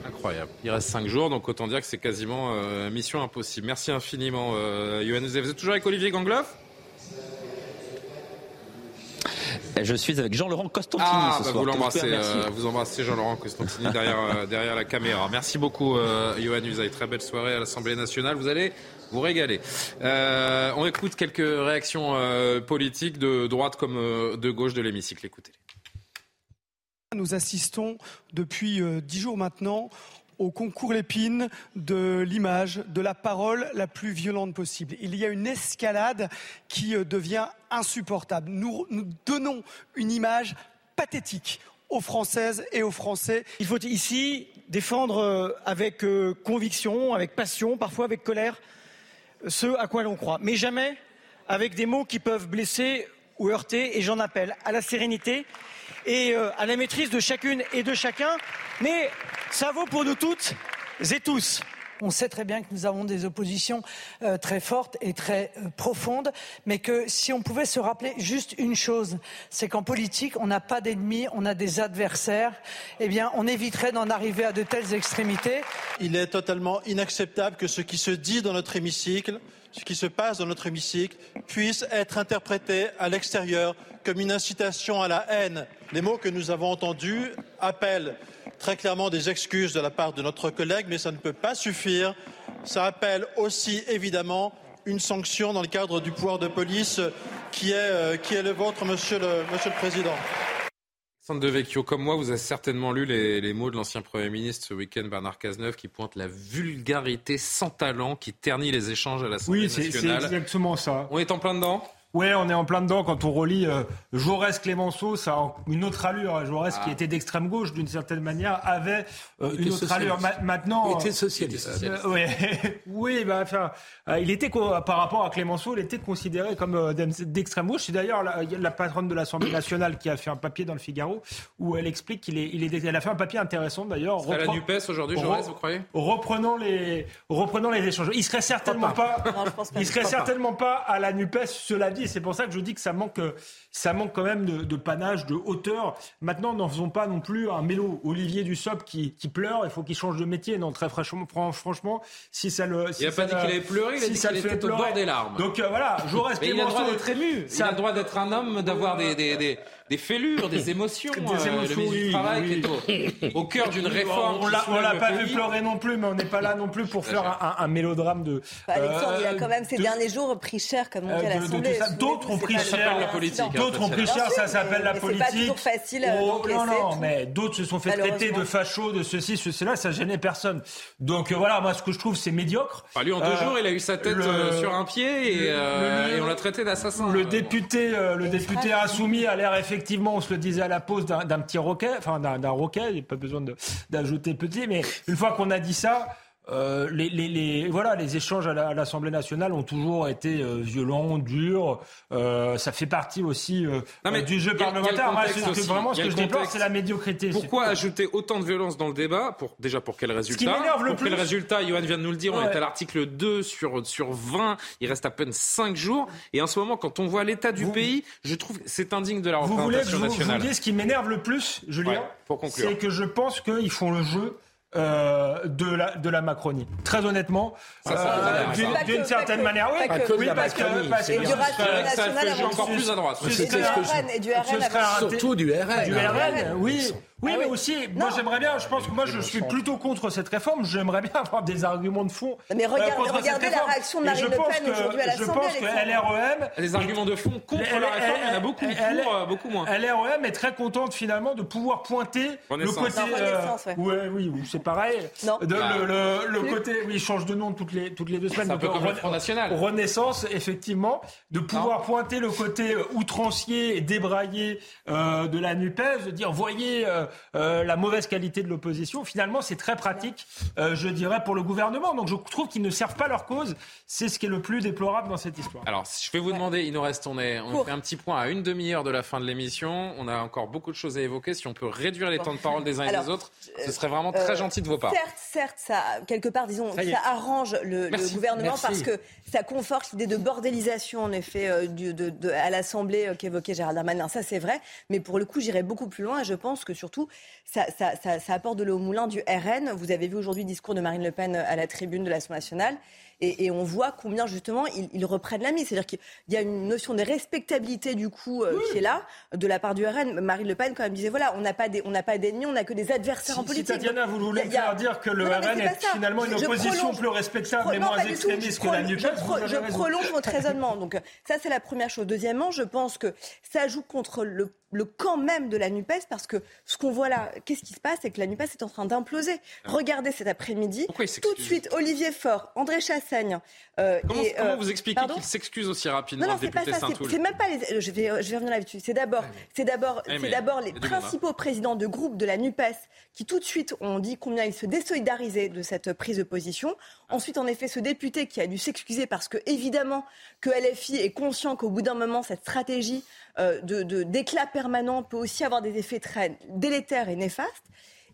Incroyable. Il reste 5 jours, donc autant dire que c'est quasiment euh, mission impossible. Merci infiniment, euh, Vous êtes toujours avec Olivier Gangloff? Je suis avec Jean-Laurent Costantini ah, ce bah Vous l'embrassez, euh, vous embrassez Jean-Laurent Costantini derrière, euh, derrière la caméra. Merci beaucoup, euh, Johan Usaï. Très belle soirée à l'Assemblée nationale. Vous allez vous régaler. Euh, on écoute quelques réactions euh, politiques de droite comme euh, de gauche de l'hémicycle. Écoutez-les. Nous assistons depuis dix jours maintenant au concours Lépine de l'image, de la parole la plus violente possible. Il y a une escalade qui devient insupportable. Nous, nous donnons une image pathétique aux Françaises et aux Français. Il faut ici défendre avec conviction, avec passion, parfois avec colère, ce à quoi l'on croit, mais jamais avec des mots qui peuvent blesser ou heurter, et j'en appelle à la sérénité et euh, à la maîtrise de chacune et de chacun, mais ça vaut pour nous toutes et tous. On sait très bien que nous avons des oppositions euh, très fortes et très euh, profondes, mais que si on pouvait se rappeler juste une chose, c'est qu'en politique, on n'a pas d'ennemis, on a des adversaires. Eh bien, on éviterait d'en arriver à de telles extrémités. Il est totalement inacceptable que ce qui se dit dans notre hémicycle, ce qui se passe dans notre hémicycle, puisse être interprété à l'extérieur comme une incitation à la haine. Les mots que nous avons entendus appellent très clairement des excuses de la part de notre collègue, mais ça ne peut pas suffire. Ça appelle aussi évidemment une sanction dans le cadre du pouvoir de police qui est, euh, qui est le vôtre, monsieur le, monsieur le Président. Sandre de Vecchio, comme moi, vous avez certainement lu les, les mots de l'ancien Premier ministre ce week-end, Bernard Cazeneuve, qui pointe la vulgarité sans talent qui ternit les échanges à l'Assemblée nationale. Oui, c'est exactement ça. On est en plein dedans? Ouais, on est en plein dedans quand on relit euh, Jaurès Clémenceau, ça a une autre allure. Hein. Jaurès, qui ah. était d'extrême gauche d'une certaine manière, avait euh, une autre allure. maintenant, il était socialiste. Euh, oui, oui, bah, enfin, euh, il était par rapport à Clémenceau, il était considéré comme d'extrême gauche. C'est d'ailleurs la, la, patronne de l'Assemblée nationale qui a fait un papier dans le Figaro où elle explique qu'il est, il est, elle a fait un papier intéressant d'ailleurs. C'est la Nupes aujourd'hui, Jaurès, vous croyez? Reprenons les, reprenons les échanges. Il serait certainement pas, il serait certainement pas à la Nupes. Cela dit c'est pour ça que je dis que ça manque, ça manque quand même de, panache, de hauteur. Maintenant, n'en faisons pas non plus un mélo. Olivier Dussopt qui, qui pleure, il faut qu'il change de métier. Non, très franchement, franchement si ça le. il n'a pas dit qu'il avait pleuré, il a dit qu'il était au bord des larmes. Donc euh, voilà, j'aurais Mais il a le droit d'être ému. Il a le droit d'être un homme, d'avoir des, des, des des fêlures, des émotions. Des euh, émotions, le oui, travail Qui est au, cœur d'une réforme. On l'a pas vu pleurer non plus, mais on n'est pas là non plus pour faire un, mélodrame de. Bah, Alexandre, il a quand même ces derniers jours pris cher comme on dit à l'Assemblée. D'autres ont pris cher la politique. D'autres ont pris cher, ça s'appelle la politique. C'est pas toujours facile. Oh, non, non, mais d'autres se sont fait traiter de fachos, de ceci, cela, ça gênait personne. Donc euh, voilà, moi ce que je trouve, c'est médiocre. Lui, en deux euh, jours, il a eu sa tête sur un pied et on l'a traité d'assassin. Le député, le député insoumis a l'air effectivement, on se le disait à la pause d'un petit roquet, enfin d'un roquet, il n'y a pas besoin d'ajouter petit, mais une fois qu'on a dit ça, euh, les, les, les, voilà, les échanges à l'Assemblée nationale ont toujours été euh, violents, durs. Euh, ça fait partie aussi non, mais du jeu parlementaire. Moi, vraiment, ce que je déplore, c'est la médiocrité. Pourquoi ajouter autant de violence dans le débat pour, Déjà, pour quel résultat Pour quel résultat Johan vient de nous le dire. On est à l'article 2 sur, sur 20. Il reste à peine 5 jours. Et en ce moment, quand on voit l'état du pays, je trouve que c'est indigne de la représentation vous voulez, nationale. Vous, vous ce qui m'énerve le plus, Julien, c'est que je pense qu'ils font le jeu euh, de, la, de la Macronie. Très honnêtement, euh, d'une certaine manière, oui, oui parce que, parce que, ça fait encore plus à droite. Et du RN, surtout du RN. Du RN, oui. Oui, ah mais aussi, moi j'aimerais bien, je pense que moi je suis plutôt contre cette réforme, j'aimerais bien avoir des arguments de fond. Mais regardez, regardez la réaction de Marine Le Pen aujourd'hui à l'Assemblée. Je pense que LREM. Les arguments de fond contre la réforme, il y en a beaucoup, pour, beaucoup moins. LREM est très contente finalement de pouvoir pointer le côté. Oui, oui, c'est pareil. Le côté, oui, il change de nom toutes les, toutes les deux semaines. C'est un peu comme le Front National. Renaissance, effectivement, de pouvoir pointer le côté outrancier et débraillé de la NUPES, de dire, voyez, euh, la mauvaise qualité de l'opposition. Finalement, c'est très pratique, euh, je dirais, pour le gouvernement. Donc je trouve qu'ils ne servent pas leur cause. C'est ce qui est le plus déplorable dans cette histoire. Alors, je vais vous demander, il nous reste, on, est, on fait un petit point à une demi-heure de la fin de l'émission. On a encore beaucoup de choses à évoquer. Si on peut réduire les temps de parole des uns et des autres, ce serait vraiment très euh, gentil de vos part. Certes, certes, ça, quelque part, disons, ça, arrange le, gouvernement parce que ça conforte l'idée de bordélisation, en effet, du, de, à l'Assemblée qu'évoquait Gérald Darmanin. Ça, c'est vrai. Mais pour le coup, j'irai beaucoup plus loin et je pense que surtout, ça, apporte de l'eau au moulin du RN. Vous avez vu aujourd'hui le discours de Marine Le Pen à la tribune de l'Assemblée nationale. Et, on voit combien justement ils, reprennent la mise. C'est-à-dire qu'il y a une notion de respectabilité du coup euh, qui est là de la part du RN. Marine Le Pen quand même disait voilà on n'a pas on n'a pas d'ennemis, on n'a que des adversaires en politique. Si Tatiana, vous voulez faire dire que le RN est finalement une opposition plus respectable et moins extrémiste que la NUPES. Je, je prolonge votre raisonnement. Donc ça c'est la première chose. Deuxièmement, je pense que ça joue contre le le camp même de la NUPES, parce que ce qu'on voit là, qu'est-ce qui se passe? C'est que la NUPES est en train d'imploser. Ah. Regardez cet après-midi, tout de suite, Olivier Faure, André Euh, comment, et, comment euh, vous expliquez qu'il s'excuse aussi rapidement, non, non, député C'est même pas les, je vais, je vais revenir là-dessus. C'est d'abord, c'est d'abord, c'est d'abord les principaux présidents de groupe de la NUPES qui tout de suite ont dit combien ils se désolidarisaient de cette prise de position. Ensuite, en effet, ce député qui a dû s'excuser parce que, évidemment, que LFI est conscient qu'au bout d'un moment, cette stratégie euh, de, d'éclat permanent peut aussi avoir des effets très délétères et néfastes.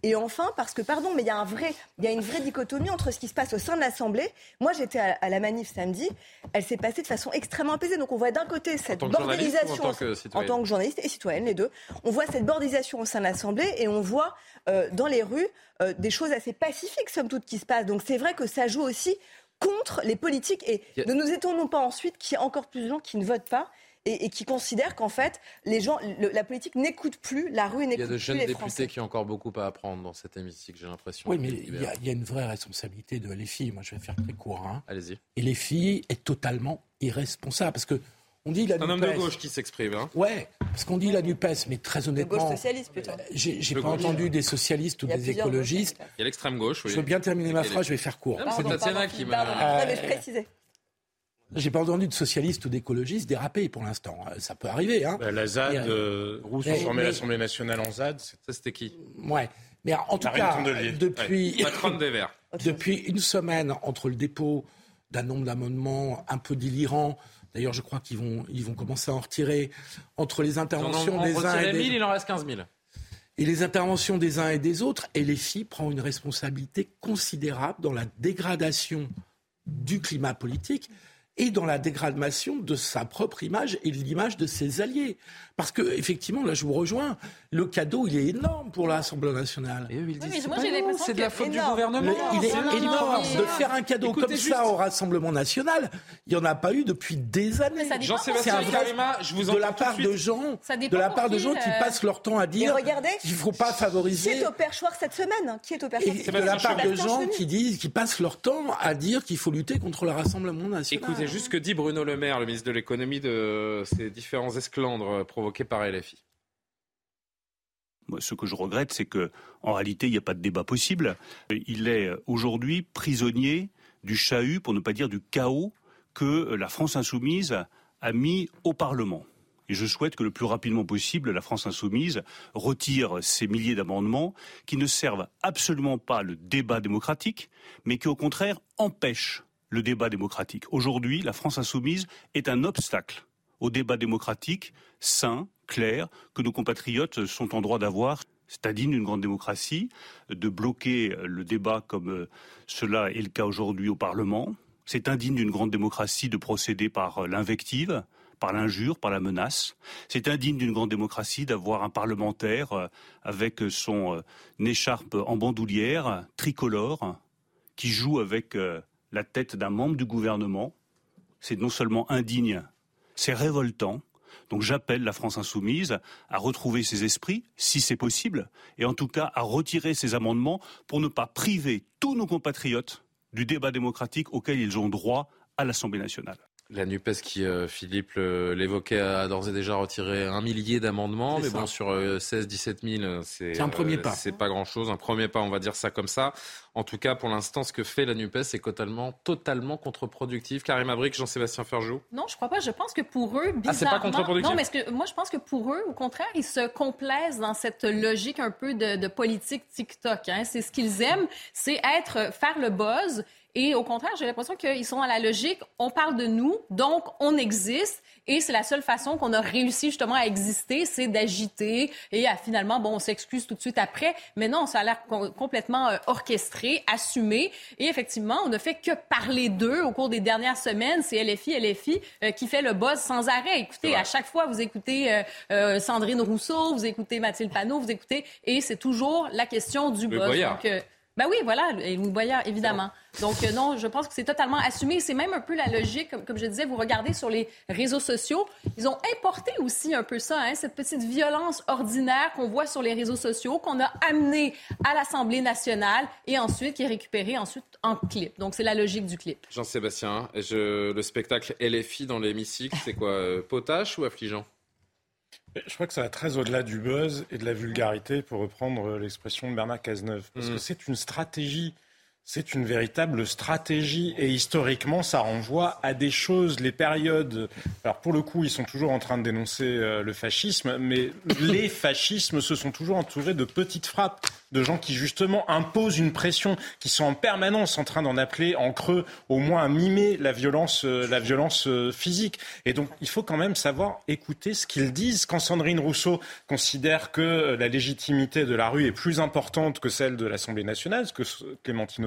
Et enfin, parce que, pardon, mais il y a, un vrai, il y a une vraie dichotomie entre ce qui se passe au sein de l'Assemblée. Moi, j'étais à, la manif samedi. Elle s'est passée de façon extrêmement apaisée. Donc, on voit d'un côté cette bordélisation. En tant, que en tant que journaliste et citoyenne, les deux. On voit cette bordélisation au sein de l'Assemblée et on voit euh, dans les rues euh, des choses assez pacifiques, somme toute, qui se passent. Donc, c'est vrai que ça joue aussi contre les politiques. Et ne nous étonnons pas ensuite qu'il y ait encore plus de gens qui ne votent pas et, qui considèrent qu'en fait, les gens, la politique n'écoute plus, la rue n'écoute plus Il y a de jeunes députés qui ont encore beaucoup à apprendre dans cet hémicycle, j'ai l'impression. Oui, mais il y, a, une vraie responsabilité de les filles. Moi, je vais faire très court. Hein. Allez-y. Et les filles est totalement irresponsable parce que on dit la un homme de gauche qui s'exprime. Hein. Ouais, parce qu'on dit la Nupes, mais très honnêtement, gauche socialiste plutôt. J'ai pas entendu des socialistes ou des écologistes. Il y a l'extrême gauche. Oui. Je veux bien terminer ma phrase, je vais faire court. C'est Tatiana qui m'a. je précisais. J'ai pas entendu de socialistes ou d'écologistes déraper pour l'instant. Euh, ça peut arriver. Hein. Bah, la ZAD, euh, Rousseau formait l'Assemblée nationale en ZAD. Ça, c'était qui Ouais. Mais en tout cas, depuis, des Verts. depuis une semaine, entre le dépôt d'un nombre d'amendements un peu délirants, d'ailleurs je crois qu'ils vont, ils vont commencer à en retirer, entre les interventions des uns et des autres. il en reste 15 000 et les interventions des uns et des autres, et les filles prend une responsabilité considérable dans la dégradation du climat politique et dans la dégradation de sa propre image et de l'image de ses alliés. Parce que, effectivement, là, je vous rejoins, le cadeau, il est énorme pour l'Assemblée nationale. c'est de la faute du gouvernement. il est énorme de faire un cadeau comme ça au Rassemblement national. Il n'y en a pas eu depuis des années. Jean-Sébastien je vous en de la part de gens, de la part de gens qui euh, passent leur temps à dire qu'il ne faut pas favoriser. Qui est au perchoir cette semaine Qui est au perchoir Et de la part de gens qui disent, qui passent leur temps à dire qu'il faut lutter contre le Rassemblement national. Écoutez juste ce que dit Bruno Le Maire, le ministre de l'économie, de ces différents esclandres provoqués ce que je regrette, c'est que, en réalité, il n'y a pas de débat possible. Il est aujourd'hui prisonnier du chahut, pour ne pas dire du chaos, que la France insoumise a mis au Parlement. Et je souhaite que le plus rapidement possible, la France insoumise retire ces milliers d'amendements qui ne servent absolument pas le débat démocratique, mais qui au contraire empêchent le débat démocratique. Aujourd'hui, la France insoumise est un obstacle au débat démocratique sain, clair, que nos compatriotes sont en droit d'avoir. C'est indigne d'une grande démocratie de bloquer le débat comme euh, cela est le cas aujourd'hui au Parlement. C'est indigne d'une grande démocratie de procéder par euh, l'invective, par l'injure, par la menace. C'est indigne d'une grande démocratie d'avoir un parlementaire euh, avec son écharpe en bandoulière, tricolore, qui joue avec la tête d'un membre du gouvernement. C'est non seulement indigne, c'est révoltant. Donc j'appelle la France insoumise à retrouver ses esprits, si c'est possible, et en tout cas à retirer ces amendements pour ne pas priver tous nos compatriotes du débat démocratique auquel ils ont droit à l'Assemblée nationale. La NUPES qui, euh, Philippe l'évoquait, a d'ores et déjà retiré un millier d'amendements, mais bon, sur 16-17 000, c'est un premier euh, pas. c'est pas grand-chose. Un premier pas, on va dire ça comme ça. En tout cas, pour l'instant, ce que fait la NUPES est totalement, totalement contre-productif. Karim Abric, Jean-Sébastien Ferjou Non, je crois pas. Je pense que pour eux, bizarrement... Ah, c'est pas contre-productif Non, mais que, moi, je pense que pour eux, au contraire, ils se complaisent dans cette logique un peu de, politique TikTok. Hein. C'est ce qu'ils aiment, c'est être, faire le buzz et au contraire, j'ai l'impression qu'ils sont dans la logique, on parle de nous, donc on existe. Et c'est la seule façon qu'on a réussi justement à exister, c'est d'agiter et à finalement, bon, on s'excuse tout de suite après. Mais non, ça a l'air complètement euh, orchestré, assumé. Et effectivement, on ne fait que parler d'eux au cours des dernières semaines. C'est LFI, LFI euh, qui fait le buzz sans arrêt. Écoutez, à chaque fois, vous écoutez euh, Sandrine Rousseau, vous écoutez Mathilde Panot, vous écoutez, et c'est toujours la question du buzz. Ben oui, voilà, et Louis Boyard, évidemment. Donc euh, non, je pense que c'est totalement assumé. C'est même un peu la logique, comme, je disais, vous regardez sur les réseaux sociaux, ils ont importé aussi un peu ça, hein, cette petite violence ordinaire qu'on voit sur les réseaux sociaux, qu'on a amené à l'Assemblée nationale et ensuite qui est récupéré ensuite en clip. Donc c'est la logique du clip. Jean-Sébastien, le spectacle LFI dans l'hémicycle, c'est quoi, euh, potache ou affligeant? Je crois que ça va très au-delà du buzz et de la vulgarité, pour reprendre l'expression de Bernard Cazeneuve. Parce que mm. c'est une stratégie c'est une véritable stratégie et historiquement, ça renvoie à des choses, les périodes. Alors pour le coup, ils sont toujours en train de dénoncer euh, le fascisme, mais les fascismes se sont toujours entourés de petites frappes, de gens qui justement imposent une pression, qui sont en permanence en train d'en appeler en creux au moins à mimer la violence, euh, la violence euh, physique. Et donc il faut quand même savoir écouter ce qu'ils disent. Quand Sandrine Rousseau considère que la légitimité de la rue est plus importante que celle de l'Assemblée nationale, ce que Clémentine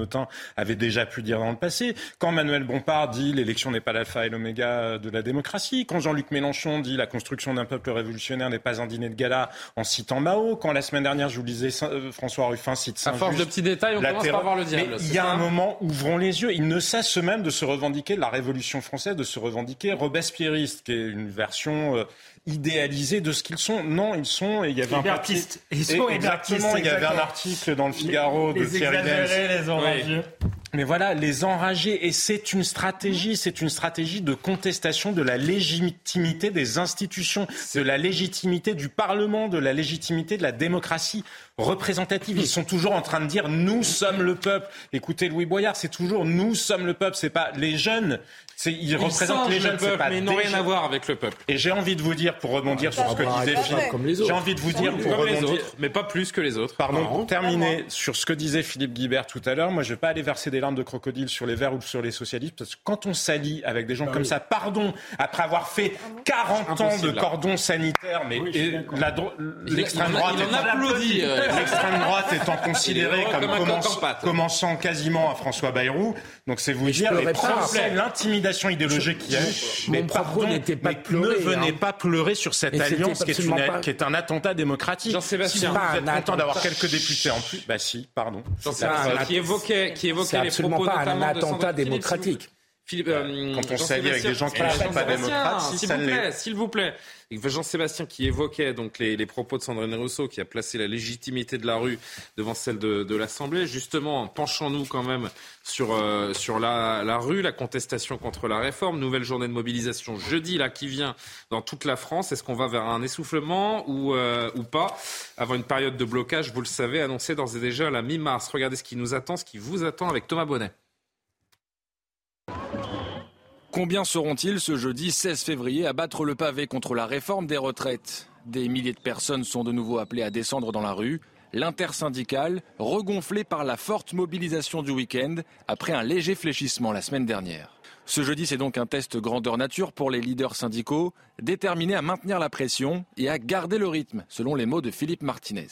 avait déjà pu dire dans le passé. Quand Manuel Bompard dit l'élection n'est pas l'alpha et l'oméga de la démocratie. Quand Jean-Luc Mélenchon dit la construction d'un peuple révolutionnaire n'est pas un dîner de gala en citant Mao. Quand la semaine dernière, je vous disais, euh, François Ruffin cite À force de petits détails, on commence par voir le diable. il y a un moment, ouvrons les yeux. Il ne cesse même de se revendiquer de la Révolution française, de se revendiquer robespierriste, qui est une version euh, idéalisés de ce qu'ils sont. Non, ils sont. Et il y avait un Ils sont exactement. Il y avait un article dans le Figaro de Thierry les mais voilà, les enragés, et c'est une stratégie, c'est une stratégie de contestation de la légitimité des institutions, de la légitimité du Parlement, de la légitimité de la démocratie représentative. Ils sont toujours en train de dire nous sommes le peuple. Écoutez Louis Boyard, c'est toujours nous sommes le peuple. C'est pas les jeunes. Ils, représentent les jeunes, peuple, mais n'ont rien à voir avec le peuple. Et j'ai envie de vous dire, pour rebondir sur ce que disait Philippe, j'ai envie de vous dire, pour rebondir, mais pas plus que les autres. Pardon, pour terminer sur ce que disait Philippe Guibert tout à l'heure, moi je vais pas aller verser des larmes de crocodile sur les Verts ou sur les socialistes, parce que quand on s'allie avec des gens bah comme ça, pardon, après avoir fait 40 ans de cordon sanitaire, mais l'extrême droite, l'extrême droite étant considérée comme, commençant quasiment à François Bayrou, donc c'est vous dire l'intimidation idéologique qu'il y a. Mais pardon, n'était pas ne venez pas pleurer sur cette alliance qui est, une, qui est, un attentat démocratique. Jean-Sébastien, si vous êtes content d'avoir quelques députés en plus, bah si, pardon. Qui évoquait, qui évoquait les propos pas un attentat démocratique. Philippe, euh, Quand on s'allie avec des gens qui ne sont pas démocrates, s'il vous plaît, s'il vous plaît. Jean-Sébastien qui évoquait donc les, les, propos de Sandrine Rousseau, qui a placé la légitimité de la rue devant celle de, de l'Assemblée. Justement, penchons-nous quand même sur, euh, sur la, la, rue, la contestation contre la réforme. Nouvelle journée de mobilisation jeudi là qui vient dans toute la France. Est-ce qu'on va vers un essoufflement ou, euh, ou pas Avant une période de blocage, vous le savez, annoncée d'ores et déjà à la mi-mars. Regardez ce qui nous attend, ce qui vous attend avec Thomas Bonnet. Combien seront-ils ce jeudi 16 février à battre le pavé contre la réforme des retraites? Des milliers de personnes sont de nouveau appelées à descendre dans la rue. L'intersyndicale, regonflée par la forte mobilisation du week-end après un léger fléchissement la semaine dernière. Ce jeudi, c'est donc un test grandeur nature pour les leaders syndicaux, déterminés à maintenir la pression et à garder le rythme, selon les mots de Philippe Martinez.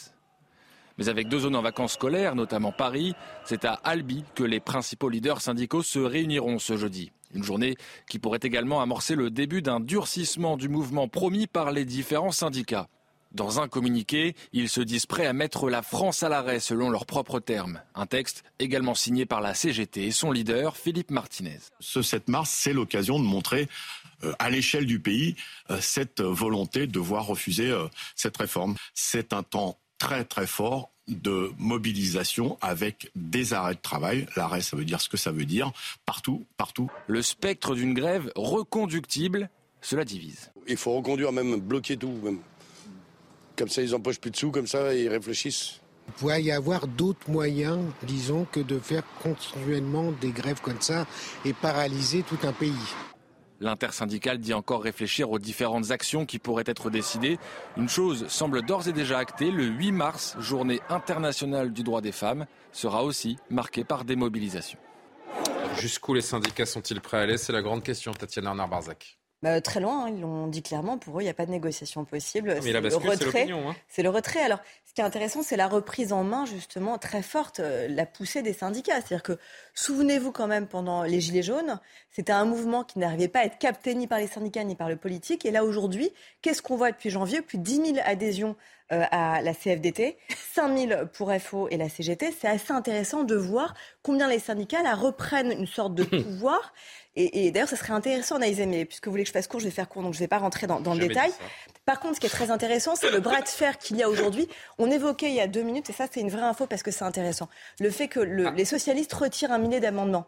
Mais avec deux zones en vacances scolaires, notamment Paris, c'est à Albi que les principaux leaders syndicaux se réuniront ce jeudi. Une journée qui pourrait également amorcer le début d'un durcissement du mouvement promis par les différents syndicats. Dans un communiqué, ils se disent prêts à mettre la France à l'arrêt selon leurs propres termes. Un texte également signé par la CGT et son leader, Philippe Martinez. Ce 7 mars, c'est l'occasion de montrer euh, à l'échelle du pays euh, cette volonté de voir refuser euh, cette réforme. C'est un temps très très fort de mobilisation avec des arrêts de travail. L'arrêt, ça veut dire ce que ça veut dire, partout, partout. Le spectre d'une grève reconductible, cela divise. Il faut reconduire, même bloquer tout. Même. Comme ça, ils empochent plus de sous, comme ça, ils réfléchissent. Il pourrait y avoir d'autres moyens, disons, que de faire continuellement des grèves comme ça et paralyser tout un pays. L'intersyndicale dit encore réfléchir aux différentes actions qui pourraient être décidées. Une chose semble d'ores et déjà actée, le 8 mars, journée internationale du droit des femmes, sera aussi marquée par des mobilisations. Jusqu'où les syndicats sont-ils prêts à aller? C'est la grande question, Tatiana Arnard-Barzac. Bah, très loin, hein, ils l'ont dit clairement. Pour eux, il n'y a pas de négociation possible. C'est le retrait. Hein. C'est le retrait. Alors, ce qui est intéressant, c'est la reprise en main, justement, très forte, euh, la poussée des syndicats. C'est-à-dire que, souvenez-vous quand même, pendant les Gilets jaunes, c'était un mouvement qui n'arrivait pas à être capté ni par les syndicats ni par le politique. Et là, aujourd'hui, qu'est-ce qu'on voit depuis janvier? Plus de 10 000 adhésions euh, à la CFDT, 5 000 pour FO et la CGT. C'est assez intéressant de voir combien les syndicats là, reprennent une sorte de pouvoir. Et, d'ailleurs, ça serait intéressant, Naïs, mais puisque vous voulez que je fasse court, je vais faire court, donc je ne vais pas rentrer dans, le détail. Par contre, ce qui est très intéressant, c'est le bras de fer qu'il y a aujourd'hui. On évoquait il y a deux minutes, et ça, c'est une vraie info parce que c'est intéressant, le fait que le, ah. les socialistes retirent un millier d'amendements.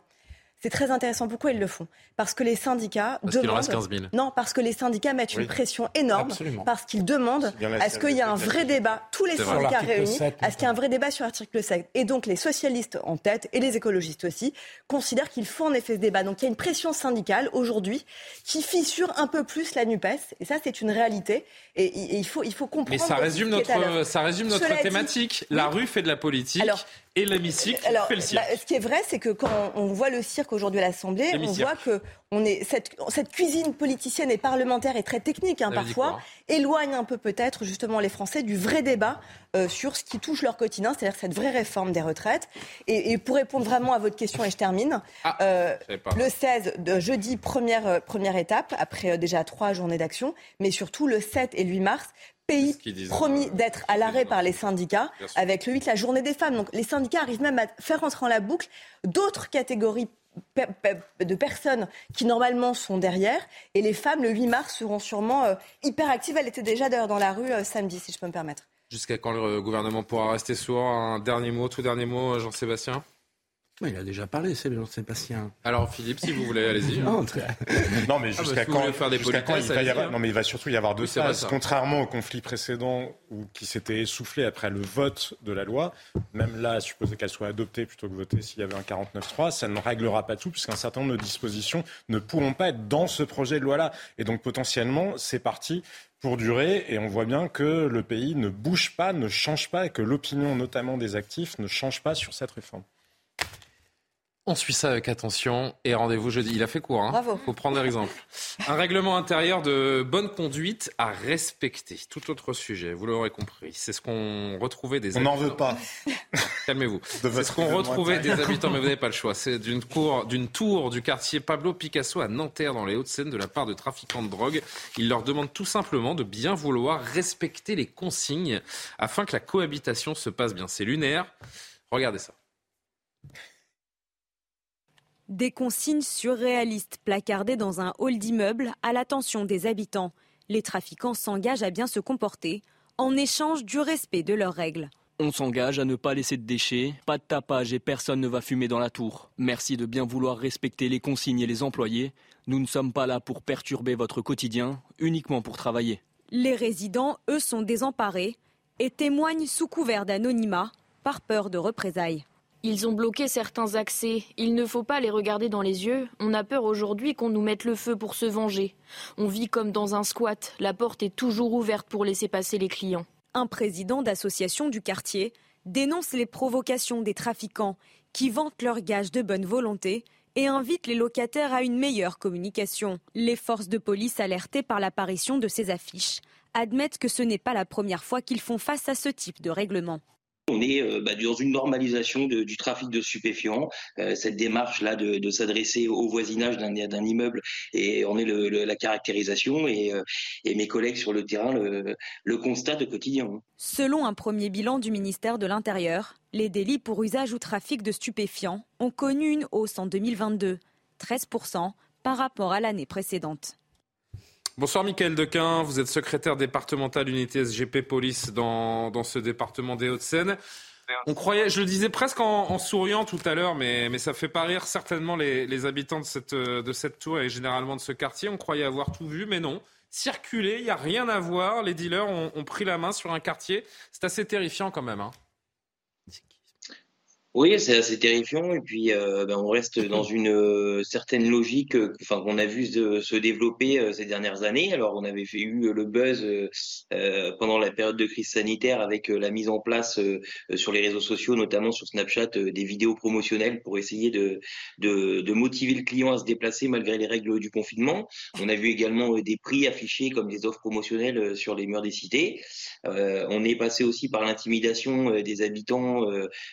C'est très intéressant. Pourquoi ils le font? Parce que les syndicats parce demandent. En reste 15 000. Non, parce que les syndicats mettent une pression énorme. Parce qu'ils demandent à ce qu'il y ait un vrai débat, tous les syndicats réunis, à ce qu'il y ait un vrai débat sur l'article 7. Et donc les socialistes en tête et les écologistes aussi considèrent qu'il faut en effet ce débat. Donc il y a une pression syndicale aujourd'hui qui fissure un peu plus la Nupes. Et ça, c'est une réalité. Et, il faut il faut comprendre. Mais ça résume notre ça résume notre thématique. la rue fait de la politique. Alors, et l'hémicycle fait le cirque. Bah, ce qui est vrai, c'est que quand on voit le cirque aujourd'hui à l'Assemblée, on voit que on est, cette, cette, cuisine politicienne et parlementaire est très technique hein, parfois, éloigne un peu peut-être justement les Français du vrai débat euh, sur ce qui touche leur quotidien, c'est-à-dire cette vraie réforme des retraites. Et, pour répondre vraiment à votre question, et je termine, ah, euh, le 16, de jeudi, première, euh, première étape, après déjà trois journées d'action, mais surtout le 7 et le 8 mars, pays promis d'être à l'arrêt par les syndicats, avec le 8, la journée des femmes. Donc les syndicats arrivent même à faire rentrer en la boucle d'autres catégories de personnes qui normalement sont derrière. Et les femmes, le 8 mars, seront sûrement euh, hyper actives. Elles étaient déjà d'ailleurs dans la rue euh, samedi, si je peux me permettre. Jusqu'à quand le gouvernement pourra rester sourd? Un dernier mot, tout dernier mot, Jean-Sébastien? Il a déjà parlé, c'est Jean-Sébastien. Alors Philippe, si vous voulez, allez-y. non, mais ah, jusqu'à quand, faire des jusqu quand il va y avoir, Non, mais il va surtout y avoir deux phases. Contrairement au conflit précédent où, qui s'était essoufflé après le vote de la loi, même là, supposer qu'elle soit adoptée plutôt que votée s'il y avait un 49-3, ça ne réglera pas tout puisqu'un certain nombre de dispositions ne pourront pas être dans ce projet de loi-là. Et donc potentiellement, c'est parti pour durer et on voit bien que le pays ne bouge pas, ne change pas et que l'opinion notamment des actifs ne change pas sur cette réforme. On suit ça avec attention et rendez-vous jeudi. Il a fait court, hein Bravo. Faut prendre l'exemple. Un règlement intérieur de bonne conduite à respecter. Tout autre sujet, vous l'aurez compris. C'est ce qu'on retrouvait des. On n'en veut pas. Calmez-vous. C'est ce qu'on retrouvait des habitants, mais vous n'avez pas le choix. C'est d'une cour, d'une tour du quartier Pablo Picasso à Nanterre, dans les Hauts-de-Seine, de la part de trafiquants de drogue. Il leur demande tout simplement de bien vouloir respecter les consignes afin que la cohabitation se passe bien. C'est lunaire. Regardez ça. Des consignes surréalistes placardées dans un hall d'immeuble à l'attention des habitants. Les trafiquants s'engagent à bien se comporter en échange du respect de leurs règles. On s'engage à ne pas laisser de déchets, pas de tapage et personne ne va fumer dans la tour. Merci de bien vouloir respecter les consignes et les employés. Nous ne sommes pas là pour perturber votre quotidien, uniquement pour travailler. Les résidents, eux, sont désemparés et témoignent sous couvert d'anonymat par peur de représailles. Ils ont bloqué certains accès. Il ne faut pas les regarder dans les yeux. On a peur aujourd'hui qu'on nous mette le feu pour se venger. On vit comme dans un squat. La porte est toujours ouverte pour laisser passer les clients. Un président d'association du quartier dénonce les provocations des trafiquants qui vantent leurs gages de bonne volonté et invite les locataires à une meilleure communication. Les forces de police alertées par l'apparition de ces affiches admettent que ce n'est pas la première fois qu'ils font face à ce type de règlement. On est euh, bah, dans une normalisation du trafic de stupéfiants. Euh, cette démarche-là de, s'adresser au voisinage d'un immeuble et on est la caractérisation et, euh, et, mes collègues sur le terrain le, le constatent au quotidien. Selon un premier bilan du ministère de l'Intérieur, les délits pour usage ou trafic de stupéfiants ont connu une hausse en 2022, 13% par rapport à l'année précédente. Bonsoir Mickaël Dequin, vous êtes secrétaire départemental unité SGP Police dans, dans ce département des Hauts-de-Seine. On croyait, je le disais presque en, souriant tout à l'heure, mais, mais ça fait pas rire certainement les, les, habitants de cette, de cette tour et généralement de ce quartier. On croyait avoir tout vu, mais non. Circuler, il n'y a rien à voir. Les dealers ont, ont, pris la main sur un quartier. C'est assez terrifiant quand même. Hein. Oui, c'est assez terrifiant. Et puis, euh, ben, on reste dans une euh, certaine logique, euh, enfin, qu'on a vu se, développer ces dernières années. Alors, on avait fait, eu le buzz pendant la période de crise sanitaire avec la mise en place sur les réseaux sociaux, notamment sur Snapchat, des vidéos promotionnelles pour essayer de, de, de, motiver le client à se déplacer malgré les règles du confinement. On a vu également des prix affichés comme des offres promotionnelles sur les murs des cités. on est passé aussi par l'intimidation des habitants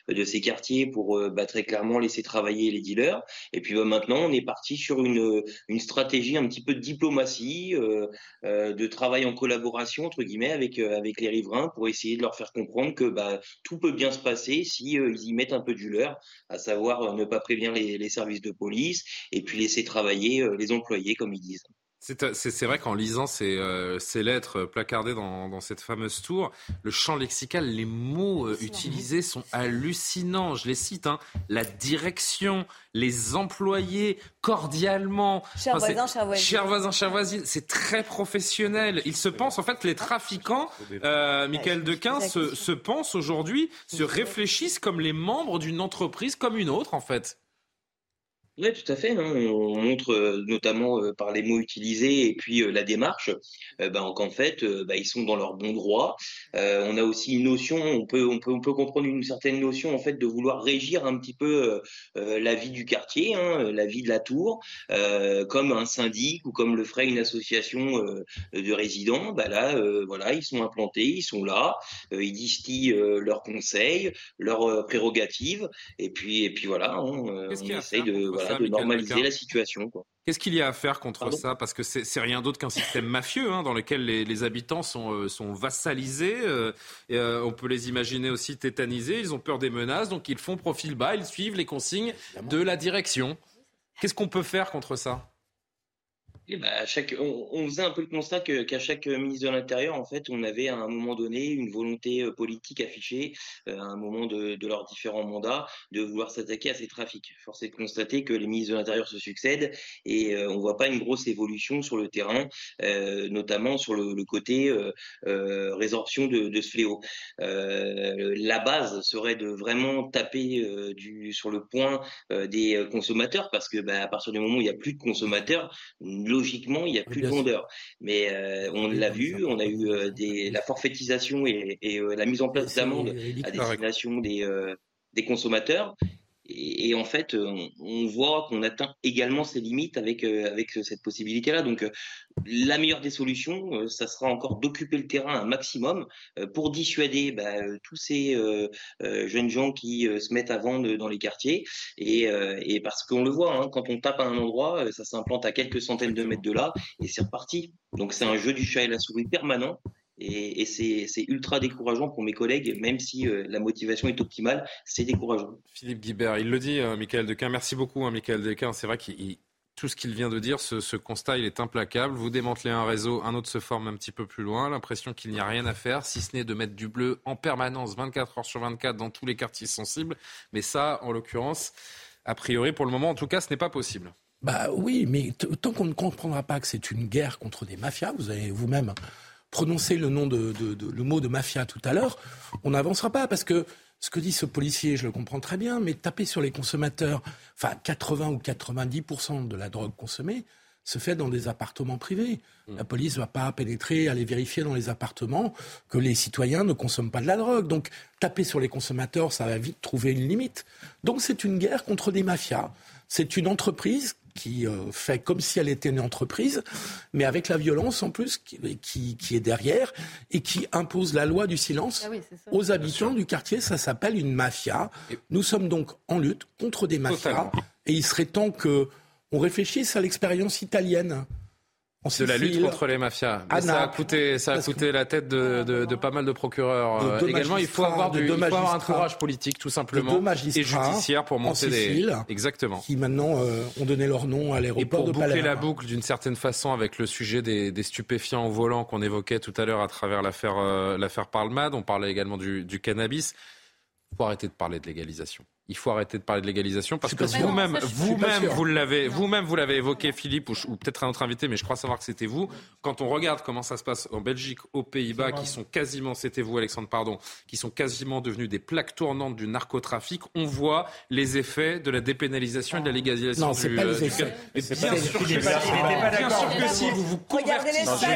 de ces quartiers pour euh, bah, très clairement laisser travailler les dealers. Et puis bah, maintenant, on est parti sur une, une stratégie un petit peu de diplomatie, euh, euh, de travail en collaboration entre guillemets avec avec les riverains pour essayer de leur faire comprendre que bah, tout peut bien se passer si ils y mettent un peu du leur, à savoir ne pas prévenir les services de police et puis laisser travailler les employés comme ils disent. C'est vrai qu'en lisant ces, euh, ces, lettres placardées dans, dans, cette fameuse tour, le champ lexical, les mots euh, utilisés sont hallucinants. Je les cite hein. la direction, les employés, cordialement. Cher voisin, cher voisine. Cher voisin, cher voisine. C'est très professionnel. Il se pense, en fait, que les trafiquants, euh, Michael Dequin, se, se pensent aujourd'hui, se réfléchissent comme les membres d'une entreprise comme une autre, en fait. Oui, tout à fait. Hein. On montre euh, notamment euh, par les mots utilisés et puis euh, la démarche, ben, qu'en fait, ben, ils sont dans leur bon droit. on a aussi une notion, on peut, on peut, on peut comprendre une certaine notion en fait de vouloir régir un petit peu la vie du quartier, hein, la vie de la tour, comme un syndic ou comme le ferait une association de résidents. Ben là, voilà, ils sont implantés, ils sont là, ils distillent leurs conseils, leurs prérogatives, et puis, et puis voilà, hein, on essaye de de normaliser la situation. Qu'est-ce qu'il y a à faire contre ça Parce que c'est rien d'autre qu'un système mafieux hein, dans lequel les, habitants sont, euh, sont vassalisés. Euh, et, euh, on peut les imaginer aussi tétanisés. Ils ont peur des menaces, donc ils font profil bas. Ils suivent les consignes de la direction. Qu'est-ce qu'on peut faire contre ça bah, on, faisait un peu le constat qu'à chaque ministre de l'Intérieur, en fait, on avait à un moment donné une volonté euh, politique affichée euh, à un moment de, de, leurs différents mandats de vouloir s'attaquer à ces trafics. Force est de constater que les ministres de l'Intérieur se succèdent et euh, on voit pas une grosse évolution sur le terrain, euh, notamment sur le, côté résorption de, ce fléau. la base serait de vraiment taper sur le point des consommateurs parce que bah, à partir du moment où il n'y a plus de consommateurs, logiquement, il n'y a plus de vendeurs. Mais euh, on l'a vu, on a eu euh, des, la forfaitisation et, euh, la mise en place d'amendes à destination des, des consommateurs. Et, en fait, on, voit qu'on atteint également ses limites avec, avec cette possibilité-là. Donc, la meilleure des solutions, ça sera encore d'occuper le terrain un maximum pour dissuader bah, tous ces jeunes gens qui se mettent à vendre dans les quartiers. Et, et parce qu'on le voit, hein, quand on tape à un endroit, ça s'implante à quelques centaines de mètres de là et c'est reparti. Donc, c'est un jeu du chat et la souris permanent. Et, c'est ultra décourageant pour mes collègues, même si euh, la motivation est optimale, c'est décourageant. Philippe Guibert, il le dit, euh, Michael Dequin. Merci beaucoup, hein, Michael Dequin. C'est vrai que tout ce qu'il vient de dire, ce, constat, il est implacable. Vous démantelez un réseau, un autre se forme un petit peu plus loin. L'impression qu'il n'y a rien à faire, si ce n'est de mettre du bleu en permanence, 24 heures sur 24, dans tous les quartiers sensibles. Mais ça, en l'occurrence, a priori, pour le moment, en tout cas, ce n'est pas possible. Bah oui, mais tant qu'on ne comprendra pas que c'est une guerre contre des mafias, vous avez vous-même prononcer le nom de, le mot de mafia tout à l'heure, on n'avancera pas parce que ce que dit ce policier, je le comprends très bien, mais taper sur les consommateurs, enfin 80 ou 90% de la drogue consommée se fait dans des appartements privés. Mmh. La police ne va pas pénétrer, aller vérifier dans les appartements que les citoyens ne consomment pas de la drogue. Donc taper sur les consommateurs, ça va vite trouver une limite. Donc c'est une guerre contre des mafias. C'est une entreprise qui euh, fait comme si elle était une entreprise, mais avec la violence en plus qui, qui, est derrière et qui impose la loi du silence ah aux habitants du quartier. Ça s'appelle une mafia. Nous sommes donc en lutte contre des mafias et il serait temps que on réfléchisse à l'expérience italienne de la lutte contre les mafias. ça a coûté, ça a coûté la tête de, de, de, pas mal de procureurs. Euh, également, il faut avoir, du, il faut avoir un courage politique, tout simplement, et judiciaire pour monter des. Exactement. Qui maintenant euh, ont donné leur nom à l'aéroport de Palerme. pour boucler la boucle d'une certaine façon avec le sujet des, des stupéfiants au volant qu'on évoquait tout à l'heure à travers l'affaire euh, l'affaire Parlmad, on parlait également du, du cannabis. Il faut arrêter de parler de légalisation il faut arrêter de parler de légalisation parce que vous-même, vous-même, vous l'avez, vous-même, vous l'avez évoqué, Philippe, ou, peut-être un autre invité, mais je crois savoir que c'était vous. Quand on regarde comment ça se passe en Belgique, aux Pays-Bas, qui sont quasiment, c'était vous, Alexandre, pardon, qui sont quasiment devenus des plaques tournantes du narcotrafic, on voit les effets de la dépénalisation et de la légalisation non, du, pas les euh, effets. bien, sûr que, bien sûr que si vous vous convertissez,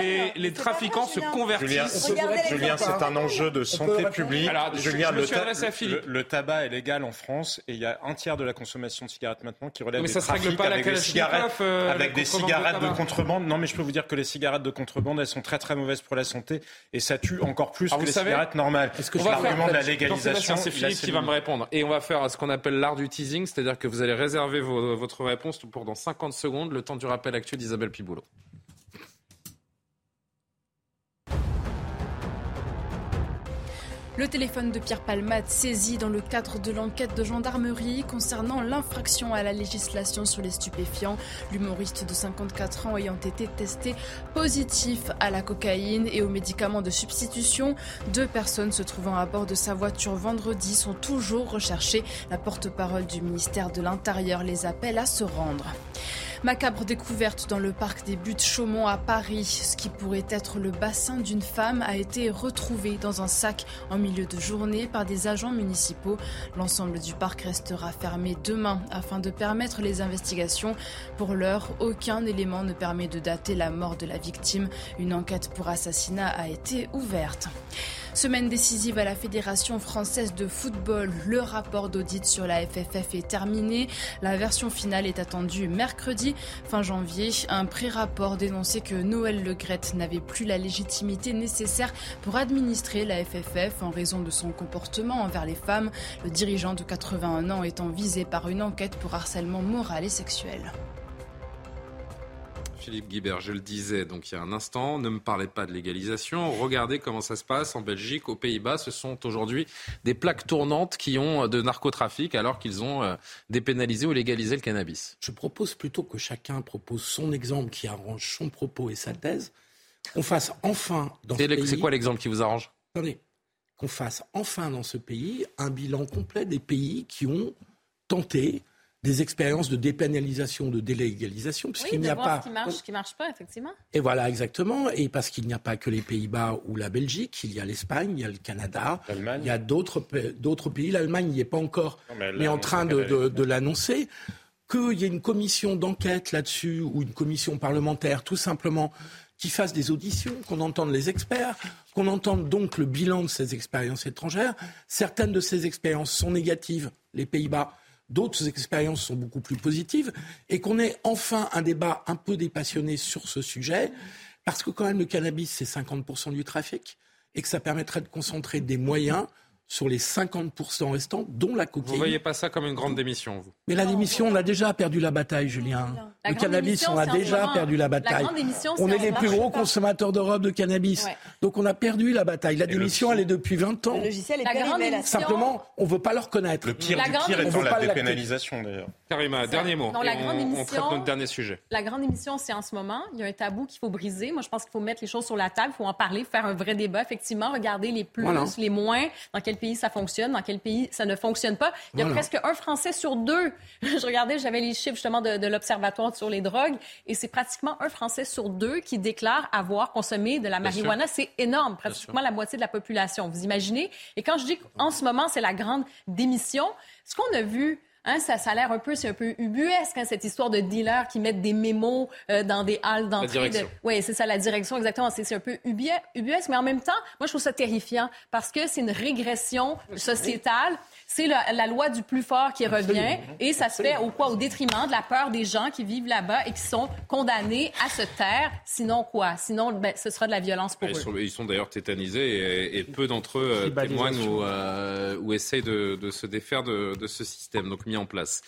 les, les, trafiquants se convertissent. Julien, c'est un enjeu de santé publique. Alors, Julien, le tabac est légal en France et il y a un tiers de la consommation de cigarettes maintenant qui relève mais des ça trafics pas avec des cigarettes, euh, avec des cigarettes de, contrebande. Non, mais je peux vous dire que les cigarettes de contrebande, elles sont très très mauvaises pour la santé et ça tue encore plus ah, que les cigarettes normales. Est-ce que l'argument de la légalisation C'est Philippe qui va me répondre. Et on va faire ce qu'on appelle l'art du teasing, c'est-à-dire que vous allez réserver votre réponse pour dans 50 secondes, le temps du rappel actuel d'Isabelle Piboulot. Le téléphone de Pierre Palmade saisi dans le cadre de l'enquête de gendarmerie concernant l'infraction à la législation sur les stupéfiants. L'humoriste de 54 ans ayant été testé positif à la cocaïne et aux médicaments de substitution. Deux personnes se trouvant à bord de sa voiture vendredi sont toujours recherchées. La porte-parole du ministère de l'Intérieur les appelle à se rendre. Macabre découverte dans le parc des Buttes Chaumont à Paris. Ce qui pourrait être le bassin d'une femme a été retrouvé dans un sac en milieu de journée par des agents municipaux. L'ensemble du parc restera fermé demain afin de permettre les investigations. Pour l'heure, aucun élément ne permet de dater la mort de la victime. Une enquête pour assassinat a été ouverte. Semaine décisive à la Fédération française de football. Le rapport d'audit sur la FFF est terminé. La version finale est attendue mercredi, fin janvier. Un pré-rapport dénonçait que Noël Legrette n'avait plus la légitimité nécessaire pour administrer la FFF en raison de son comportement envers les femmes. Le dirigeant de 81 ans étant visé par une enquête pour harcèlement moral et sexuel. Philippe Guibert, je le disais donc il y a un instant, ne me parlez pas de légalisation. Regardez comment ça se passe en Belgique, aux Pays-Bas. Ce sont aujourd'hui des plaques tournantes qui ont euh, de narcotrafic alors qu'ils ont euh, dépénalisé ou légalisé le cannabis. Je propose plutôt que chacun propose son exemple qui arrange son propos et sa thèse. Qu'on fasse enfin dans ce pays. C'est quoi l'exemple qui vous arrange? Attendez. Qu'on fasse enfin dans ce pays un bilan complet des pays qui ont tenté des expériences de dépénalisation, de délégalisation, puisqu'il n'y a pas. Ce qui marche, ce qui marche pas, effectivement. Et voilà, exactement. Et parce qu'il n'y a pas que les Pays-Bas ou la Belgique, il y a l'Espagne, il y a le Canada, il y a d'autres d'autres pays. L'Allemagne n'y est pas encore, mais, en train de, de, l'annoncer. Qu'il y ait une commission d'enquête là-dessus ou une commission parlementaire, tout simplement, qui fasse des auditions, qu'on entende les experts, qu'on entende donc le bilan de ces expériences étrangères. Certaines de ces expériences sont négatives. Les Pays-Bas d'autres expériences sont beaucoup plus positives, et qu'on ait enfin un débat un peu dépassionné sur ce sujet, parce que quand même le cannabis, c'est 50% du trafic, et que ça permettrait de concentrer des moyens sur les 50% restants, dont la cocaïne. Vous ne voyez pas ça comme une grande démission, vous? Mais la démission, on a déjà perdu la bataille, Julien. le cannabis, on a déjà perdu la bataille. on est les plus gros consommateurs d'Europe de cannabis. Donc on a perdu la bataille. La démission, elle est depuis 20 ans. Le logiciel est Simplement, on ne veut pas le reconnaître. Le pire du pire étant la dépénalisation, d'ailleurs. Karima, dernier mot. la grande émission, on traite notre dernier sujet. La grande émission, c'est en ce moment. Il y a un tabou qu'il faut briser. Moi, je pense qu'il faut mettre les choses sur la table, il faut en parler, faire un vrai débat, effectivement, regarder les plus, les moins, dans quel pays ça fonctionne, dans quel pays ça ne fonctionne pas. Il y a presque un Français sur deux. Je regardais, j'avais les chiffres justement de, de l'Observatoire sur les drogues, et c'est pratiquement un Français sur deux qui déclare avoir consommé de la marijuana. C'est énorme, pratiquement la moitié de la population. Vous imaginez? Et quand je dis qu'en ce moment, c'est la grande démission, ce qu'on a vu Hein, ça, ça a l'air un peu, c'est un peu ubuesque, hein, cette histoire de dealers qui mettent des mémos euh, dans des halles d'entrée. De... Oui, c'est ça, la direction, exactement. C'est un peu ubuesque, mais en même temps, moi, je trouve ça terrifiant parce que c'est une régression sociétale c'est la, loi du plus fort qui revient et ça se fait au quoi? Au détriment de la peur des gens qui vivent là-bas et qui sont condamnés à se taire. Sinon quoi? Sinon, ben, ce sera de la violence pour eux. ils sont d'ailleurs tétanisés et, peu d'entre eux euh, témoignent ou, euh, ou essayent de, se défaire de, ce système donc mis en place.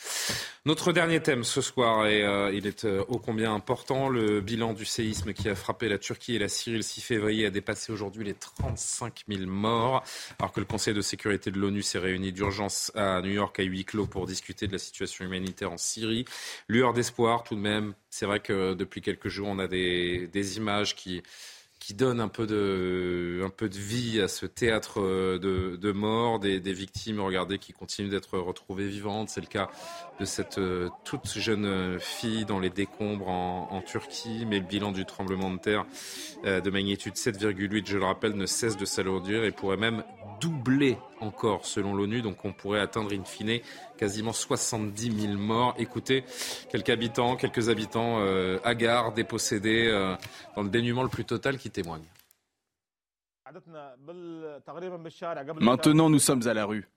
Notre dernier thème ce soir, et euh, il est ô combien important, le bilan du séisme qui a frappé la Turquie et la Syrie le 6 février a dépassé aujourd'hui les 35 000 morts, alors que le Conseil de sécurité de l'ONU s'est réuni d'urgence à New York à huis clos pour discuter de la situation humanitaire en Syrie. Lueur d'espoir tout de même. C'est vrai que depuis quelques jours, on a des, images qui qui donne un peu de, un peu de vie à ce théâtre de, de mort, des, des, victimes, regardez, qui continuent d'être retrouvées vivantes. C'est le cas de cette euh, toute jeune fille dans les décombres en, en, Turquie, mais le bilan du tremblement de terre euh, de magnitude 7,8, je le rappelle, ne cesse de s'alourdir et pourrait même doubler encore selon l'ONU. Donc on pourrait atteindre in fine quasiment 70 000 morts. Écoutez, quelques habitants, quelques habitants euh, hagards, dépossédés, euh, dans le dénuement le plus total qui témoignent. Maintenant, nous sommes à la rue.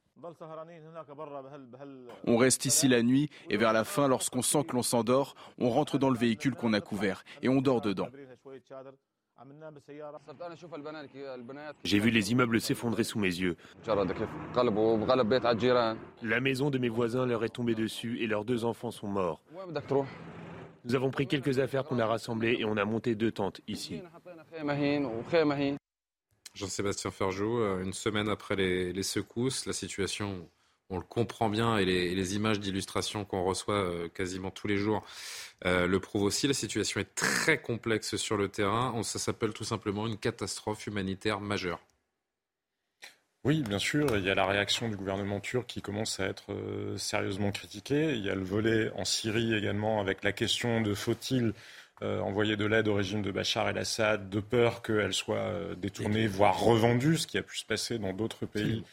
On reste ici la nuit et vers la fin, lorsqu'on sent que l'on s'endort, on rentre dans le véhicule qu'on a couvert et on dort dedans. J'ai vu les immeubles s'effondrer sous mes yeux. La maison de mes voisins leur est tombée dessus et leurs deux enfants sont morts. Nous avons pris quelques affaires qu'on a rassemblées et on a monté deux tentes ici. Jean-Sébastien Ferjou, euh, une semaine après les, secousses, la situation on le comprend bien et les, images d'illustration qu'on reçoit euh, quasiment tous les jours euh, le prouvent aussi. La situation est très complexe sur le terrain. Ça s'appelle tout simplement une catastrophe humanitaire majeure. Oui, bien sûr. Il y a la réaction du gouvernement turc qui commence à être euh, sérieusement critiquée. Il y a le volet en Syrie également avec la question de faut-il envoyer de l'aide au régime de Bachar el-Assad de peur qu'elle soit détournée, voire revendue, ce qui a pu se passer dans d'autres pays.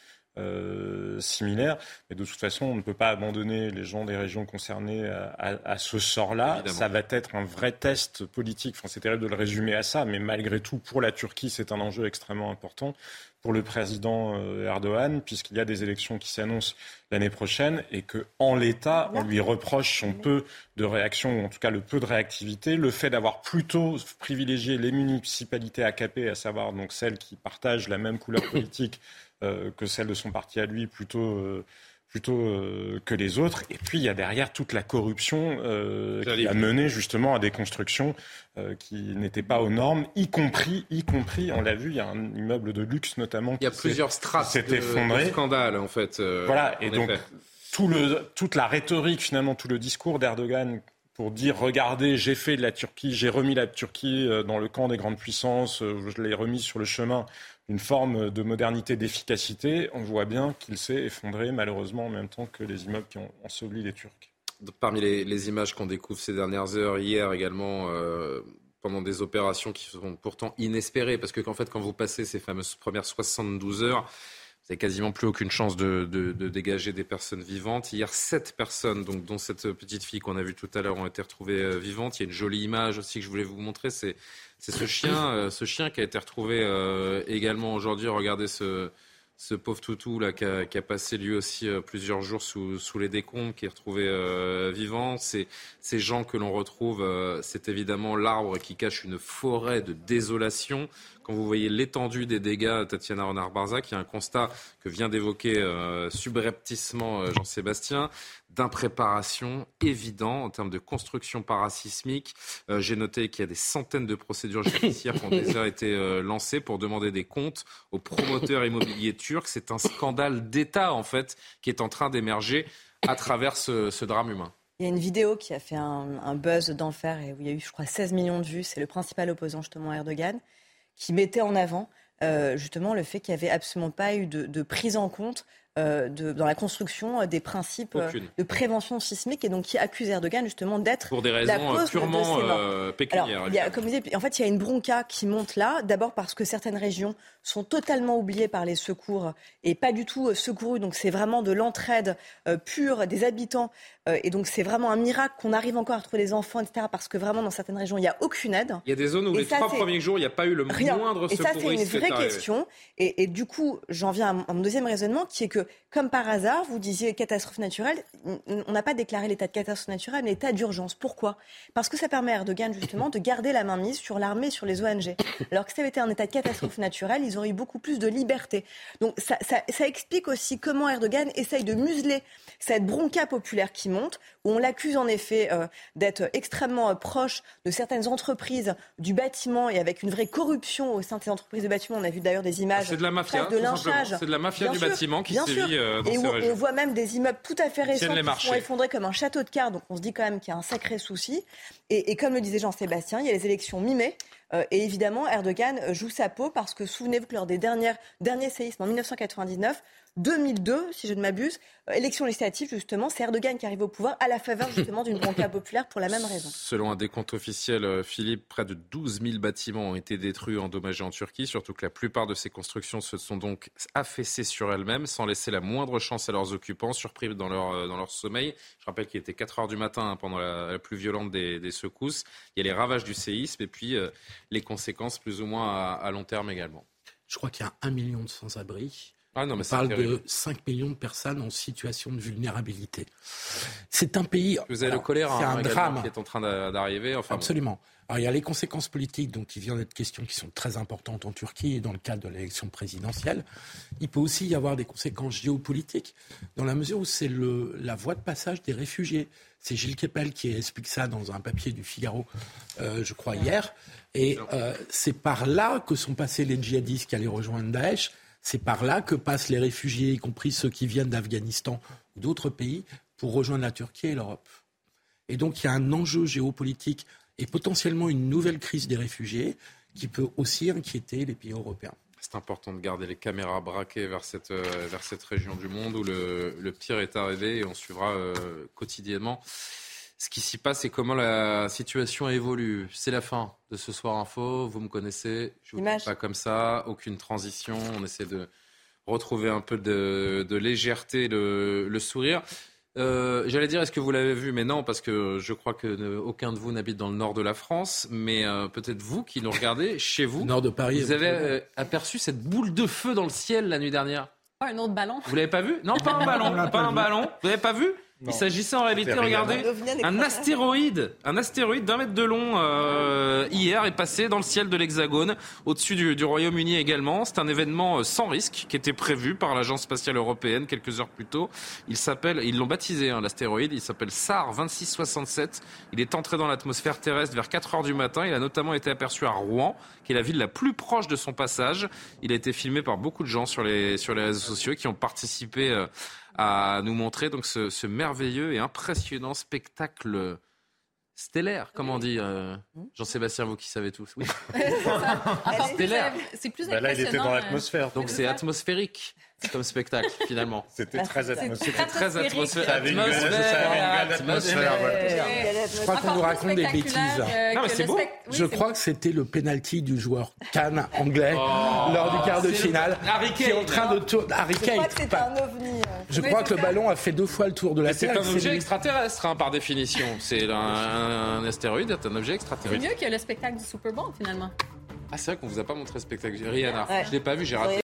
Euh, similaires. Mais de toute façon, on ne peut pas abandonner les gens des régions concernées à, ce sort-là. Ça va être un vrai test politique. Enfin, c'est terrible de le résumer à ça, mais malgré tout, pour la Turquie, c'est un enjeu extrêmement important pour le président euh, Erdogan, puisqu'il y a des élections qui s'annoncent l'année prochaine et que, en l'état, on lui reproche son peu de réaction, ou en tout cas le peu de réactivité, le fait d'avoir plutôt privilégié les municipalités AKP, à savoir donc celles qui partagent la même couleur politique que celle de son parti à lui plutôt euh, plutôt euh, que les autres. Et puis il y a derrière toute la corruption qui a mené justement à des constructions qui n'étaient pas aux normes, y compris, y compris, on l'a vu, il y a un immeuble de luxe notamment. Il y a plusieurs strates de, effondré. scandale en fait. voilà, et donc tout le, toute la rhétorique finalement, tout le discours d'Erdogan pour dire regardez, j'ai fait de la Turquie, j'ai remis la Turquie dans le camp des grandes puissances, je l'ai remis sur le chemin une forme de modernité, d'efficacité, on voit bien qu'il s'est effondré malheureusement en même temps que les immeubles qui ont enseveli les Turcs. Parmi les, images qu'on découvre ces dernières heures, hier également, euh, pendant des opérations qui sont pourtant inespérées, parce que qu'en fait, quand vous passez ces fameuses premières 72 heures, vous n'avez quasiment plus aucune chance de, dégager des personnes vivantes. Hier, sept personnes, dont cette petite fille qu'on a vue tout à l'heure, ont été retrouvées euh, vivantes. Il y a une jolie image aussi que je voulais vous montrer. C'est c'est ce chien, euh, ce chien qui a été retrouvé euh, également aujourd'hui. Regardez ce, ce pauvre toutou là qui a, passé lui aussi euh, plusieurs jours sous, les décombres, qui est retrouvé vivant. C'est ces gens que l'on retrouve, c'est évidemment l'arbre qui cache une forêt de désolation. Quand vous voyez l'étendue des dégâts, Tatiana Renard-Barzac, il y a un constat que vient d'évoquer subrepticement Jean-Sébastien d'impréparation évident en termes de construction parasismique. Euh, j'ai noté qu'il y a des centaines de procédures judiciaires qui ont déjà été euh, lancées pour demander des comptes aux promoteurs immobiliers turcs. C'est un scandale d'État, en fait, qui est en train d'émerger à travers ce, drame humain. Il y a une vidéo qui a fait un, buzz d'enfer et où il y a eu, je crois, 16 millions de vues. C'est le principal opposant justement à Erdogan qui mettait en avant justement le fait qu'il n'y avait absolument pas eu de, de prise en compte euh, de, dans la construction euh, des principes euh, de prévention sismique et donc qui accuse Erdogan justement d'être pour des raisons purement pécuniaires. comme en fait, il y a une bronca qui monte là. D'abord parce que certaines régions sont totalement oubliées par les secours et pas du tout secourues. Donc c'est vraiment de l'entraide pure des habitants et donc c'est vraiment un miracle qu'on arrive encore à retrouver des enfants, etc. Parce que vraiment dans certaines régions il n'y a aucune aide. Il y a des zones où les trois premiers jours il n'y a pas eu le moindre secours. Et ça c'est une vraie question. Et, et, du coup j'en viens à mon deuxième raisonnement qui est que comme par hasard, vous disiez catastrophe naturelle, on n'a pas déclaré l'état de catastrophe naturelle, mais l'état d'urgence. Pourquoi? Parce que ça permet à Erdogan, justement, de garder la main mise sur l'armée, sur les ONG. Alors que si ça avait été un état de catastrophe naturelle, ils auraient eu beaucoup plus de liberté. Donc ça, explique aussi comment Erdogan essaye de museler cette bronca populaire qui monte, où on l'accuse en effet euh, d'être extrêmement euh, proche de certaines entreprises du bâtiment et avec une vraie corruption au sein de ces entreprises de bâtiment. On a vu d'ailleurs des images de la mafia, de lynchage. C'est de la mafia du bâtiment qui sévit euh, dans et ces on, voit même des immeubles tout à fait récents qui sont effondrés comme un château de cartes. Donc on se dit quand même qu'il y a un sacré souci. Et, comme le disait Jean-Sébastien, il y a les élections mi-mai. et évidemment, Erdogan joue sa peau parce que souvenez-vous que lors des dernières, derniers séismes en 1999, 2002, si je ne m'abuse, euh, élection législative, justement, c'est Erdogan qui arrive au pouvoir à la faveur justement d'une bronca populaire pour la même raison. Selon un décompte officiel, euh, Philippe, près de 12 000 bâtiments ont été détruits, endommagés en Turquie, surtout que la plupart de ces constructions se sont donc affaissées sur elles-mêmes sans laisser la moindre chance à leurs occupants, surpris dans leur, euh, dans leur sommeil. Je rappelle qu'il était 4 heures du matin hein, pendant la, plus violente des, secousses. Il y a les ravages du séisme et puis les conséquences plus ou moins à, à long terme également. Je crois qu'il y a un million de sans-abri. Ah non, mais On parle de 5 millions de personnes en situation de vulnérabilité. C'est un pays. Vous avez le choléra c'est un hein, drame qui est en train d'arriver. Enfin, Absolument. Alors, il y a les conséquences politiques, donc qui vient d'être question, qui sont très importantes en Turquie et dans le cadre de l'élection présidentielle. Il peut aussi y avoir des conséquences géopolitiques, dans la mesure où c'est la voie de passage des réfugiés. C'est Gilles Kepel qui explique ça dans un papier du Figaro, euh, je crois, hier. Et euh, c'est par là que sont passés les djihadistes qui allaient rejoindre Daesh c'est par là que passent les réfugiés, y compris ceux qui viennent d'Afghanistan ou d'autres pays, pour rejoindre la Turquie et l'Europe. Et donc il y a un enjeu géopolitique et potentiellement une nouvelle crise des réfugiés qui peut aussi inquiéter les pays européens. C'est important de garder les caméras braquées vers cette, euh, vers cette région du monde où le, le pire est arrivé et on suivra euh, quotidiennement ce qui s'y passe et comment la situation évolue. C'est la fin de ce soir info. Vous me connaissez, je vous dis pas comme ça, aucune transition. On essaie de retrouver un peu de, légèreté, le, sourire. Euh, j'allais dire, est-ce que vous l'avez vu? Mais non, parce que je crois que aucun de vous n'habite dans le nord de la France. Mais euh, peut-être vous qui nous regardez, chez vous, nord de Paris, vous avez euh, aperçu cette boule de feu dans le ciel la nuit dernière? Pas un autre ballon. Vous l'avez pas vu? Non, pas un ballon. pas un ballon. Vous l'avez pas vu? Il s'agissait en réalité, regardez, un astéroïde, un astéroïde d'un mètre de long euh, hier est passé dans le ciel de l'Hexagone, au-dessus du, Royaume-Uni également. C'est un événement euh, sans risque qui était prévu par l'agence spatiale européenne quelques heures plus tôt. Il s'appelle, ils l'ont baptisé hein, l'astéroïde, il s'appelle SAR 2667. Il est entré dans l'atmosphère terrestre vers 4 heures du matin. Il a notamment été aperçu à Rouen, qui est la ville la plus proche de son passage. Il a été filmé par beaucoup de gens sur les sur les réseaux sociaux qui ont participé. Euh, à nous montrer donc ce, merveilleux et impressionnant spectacle stellaire, comment on dit, euh, hmm Jean-Sébastien, vous qui savez tous. Oui. stellaire. C'est plus bah là, il était dans l'atmosphère. Donc c'est atmosphérique comme spectacle finalement. C'était très atmosphérique. C'était très atmosphérique. atmosphère. Je crois qu'on nous raconte des bêtises. Non mais c'est beau. Je crois que c'était le penalty du joueur Cannes anglais oh. lors du quart de finale qui est en train de tourner. Harry Je crois que c'est un ovni. Je crois que le ballon a fait deux fois le tour de la Terre. C'est un objet extraterrestre hein, par définition. C'est un astéroïde, c'est un objet extraterrestre. C'est mieux que le spectacle du Super Bowl finalement. Ah, c'est vrai qu'on vous a pas montré le spectacle. Rihanna, je l'ai pas vu, j'ai raté.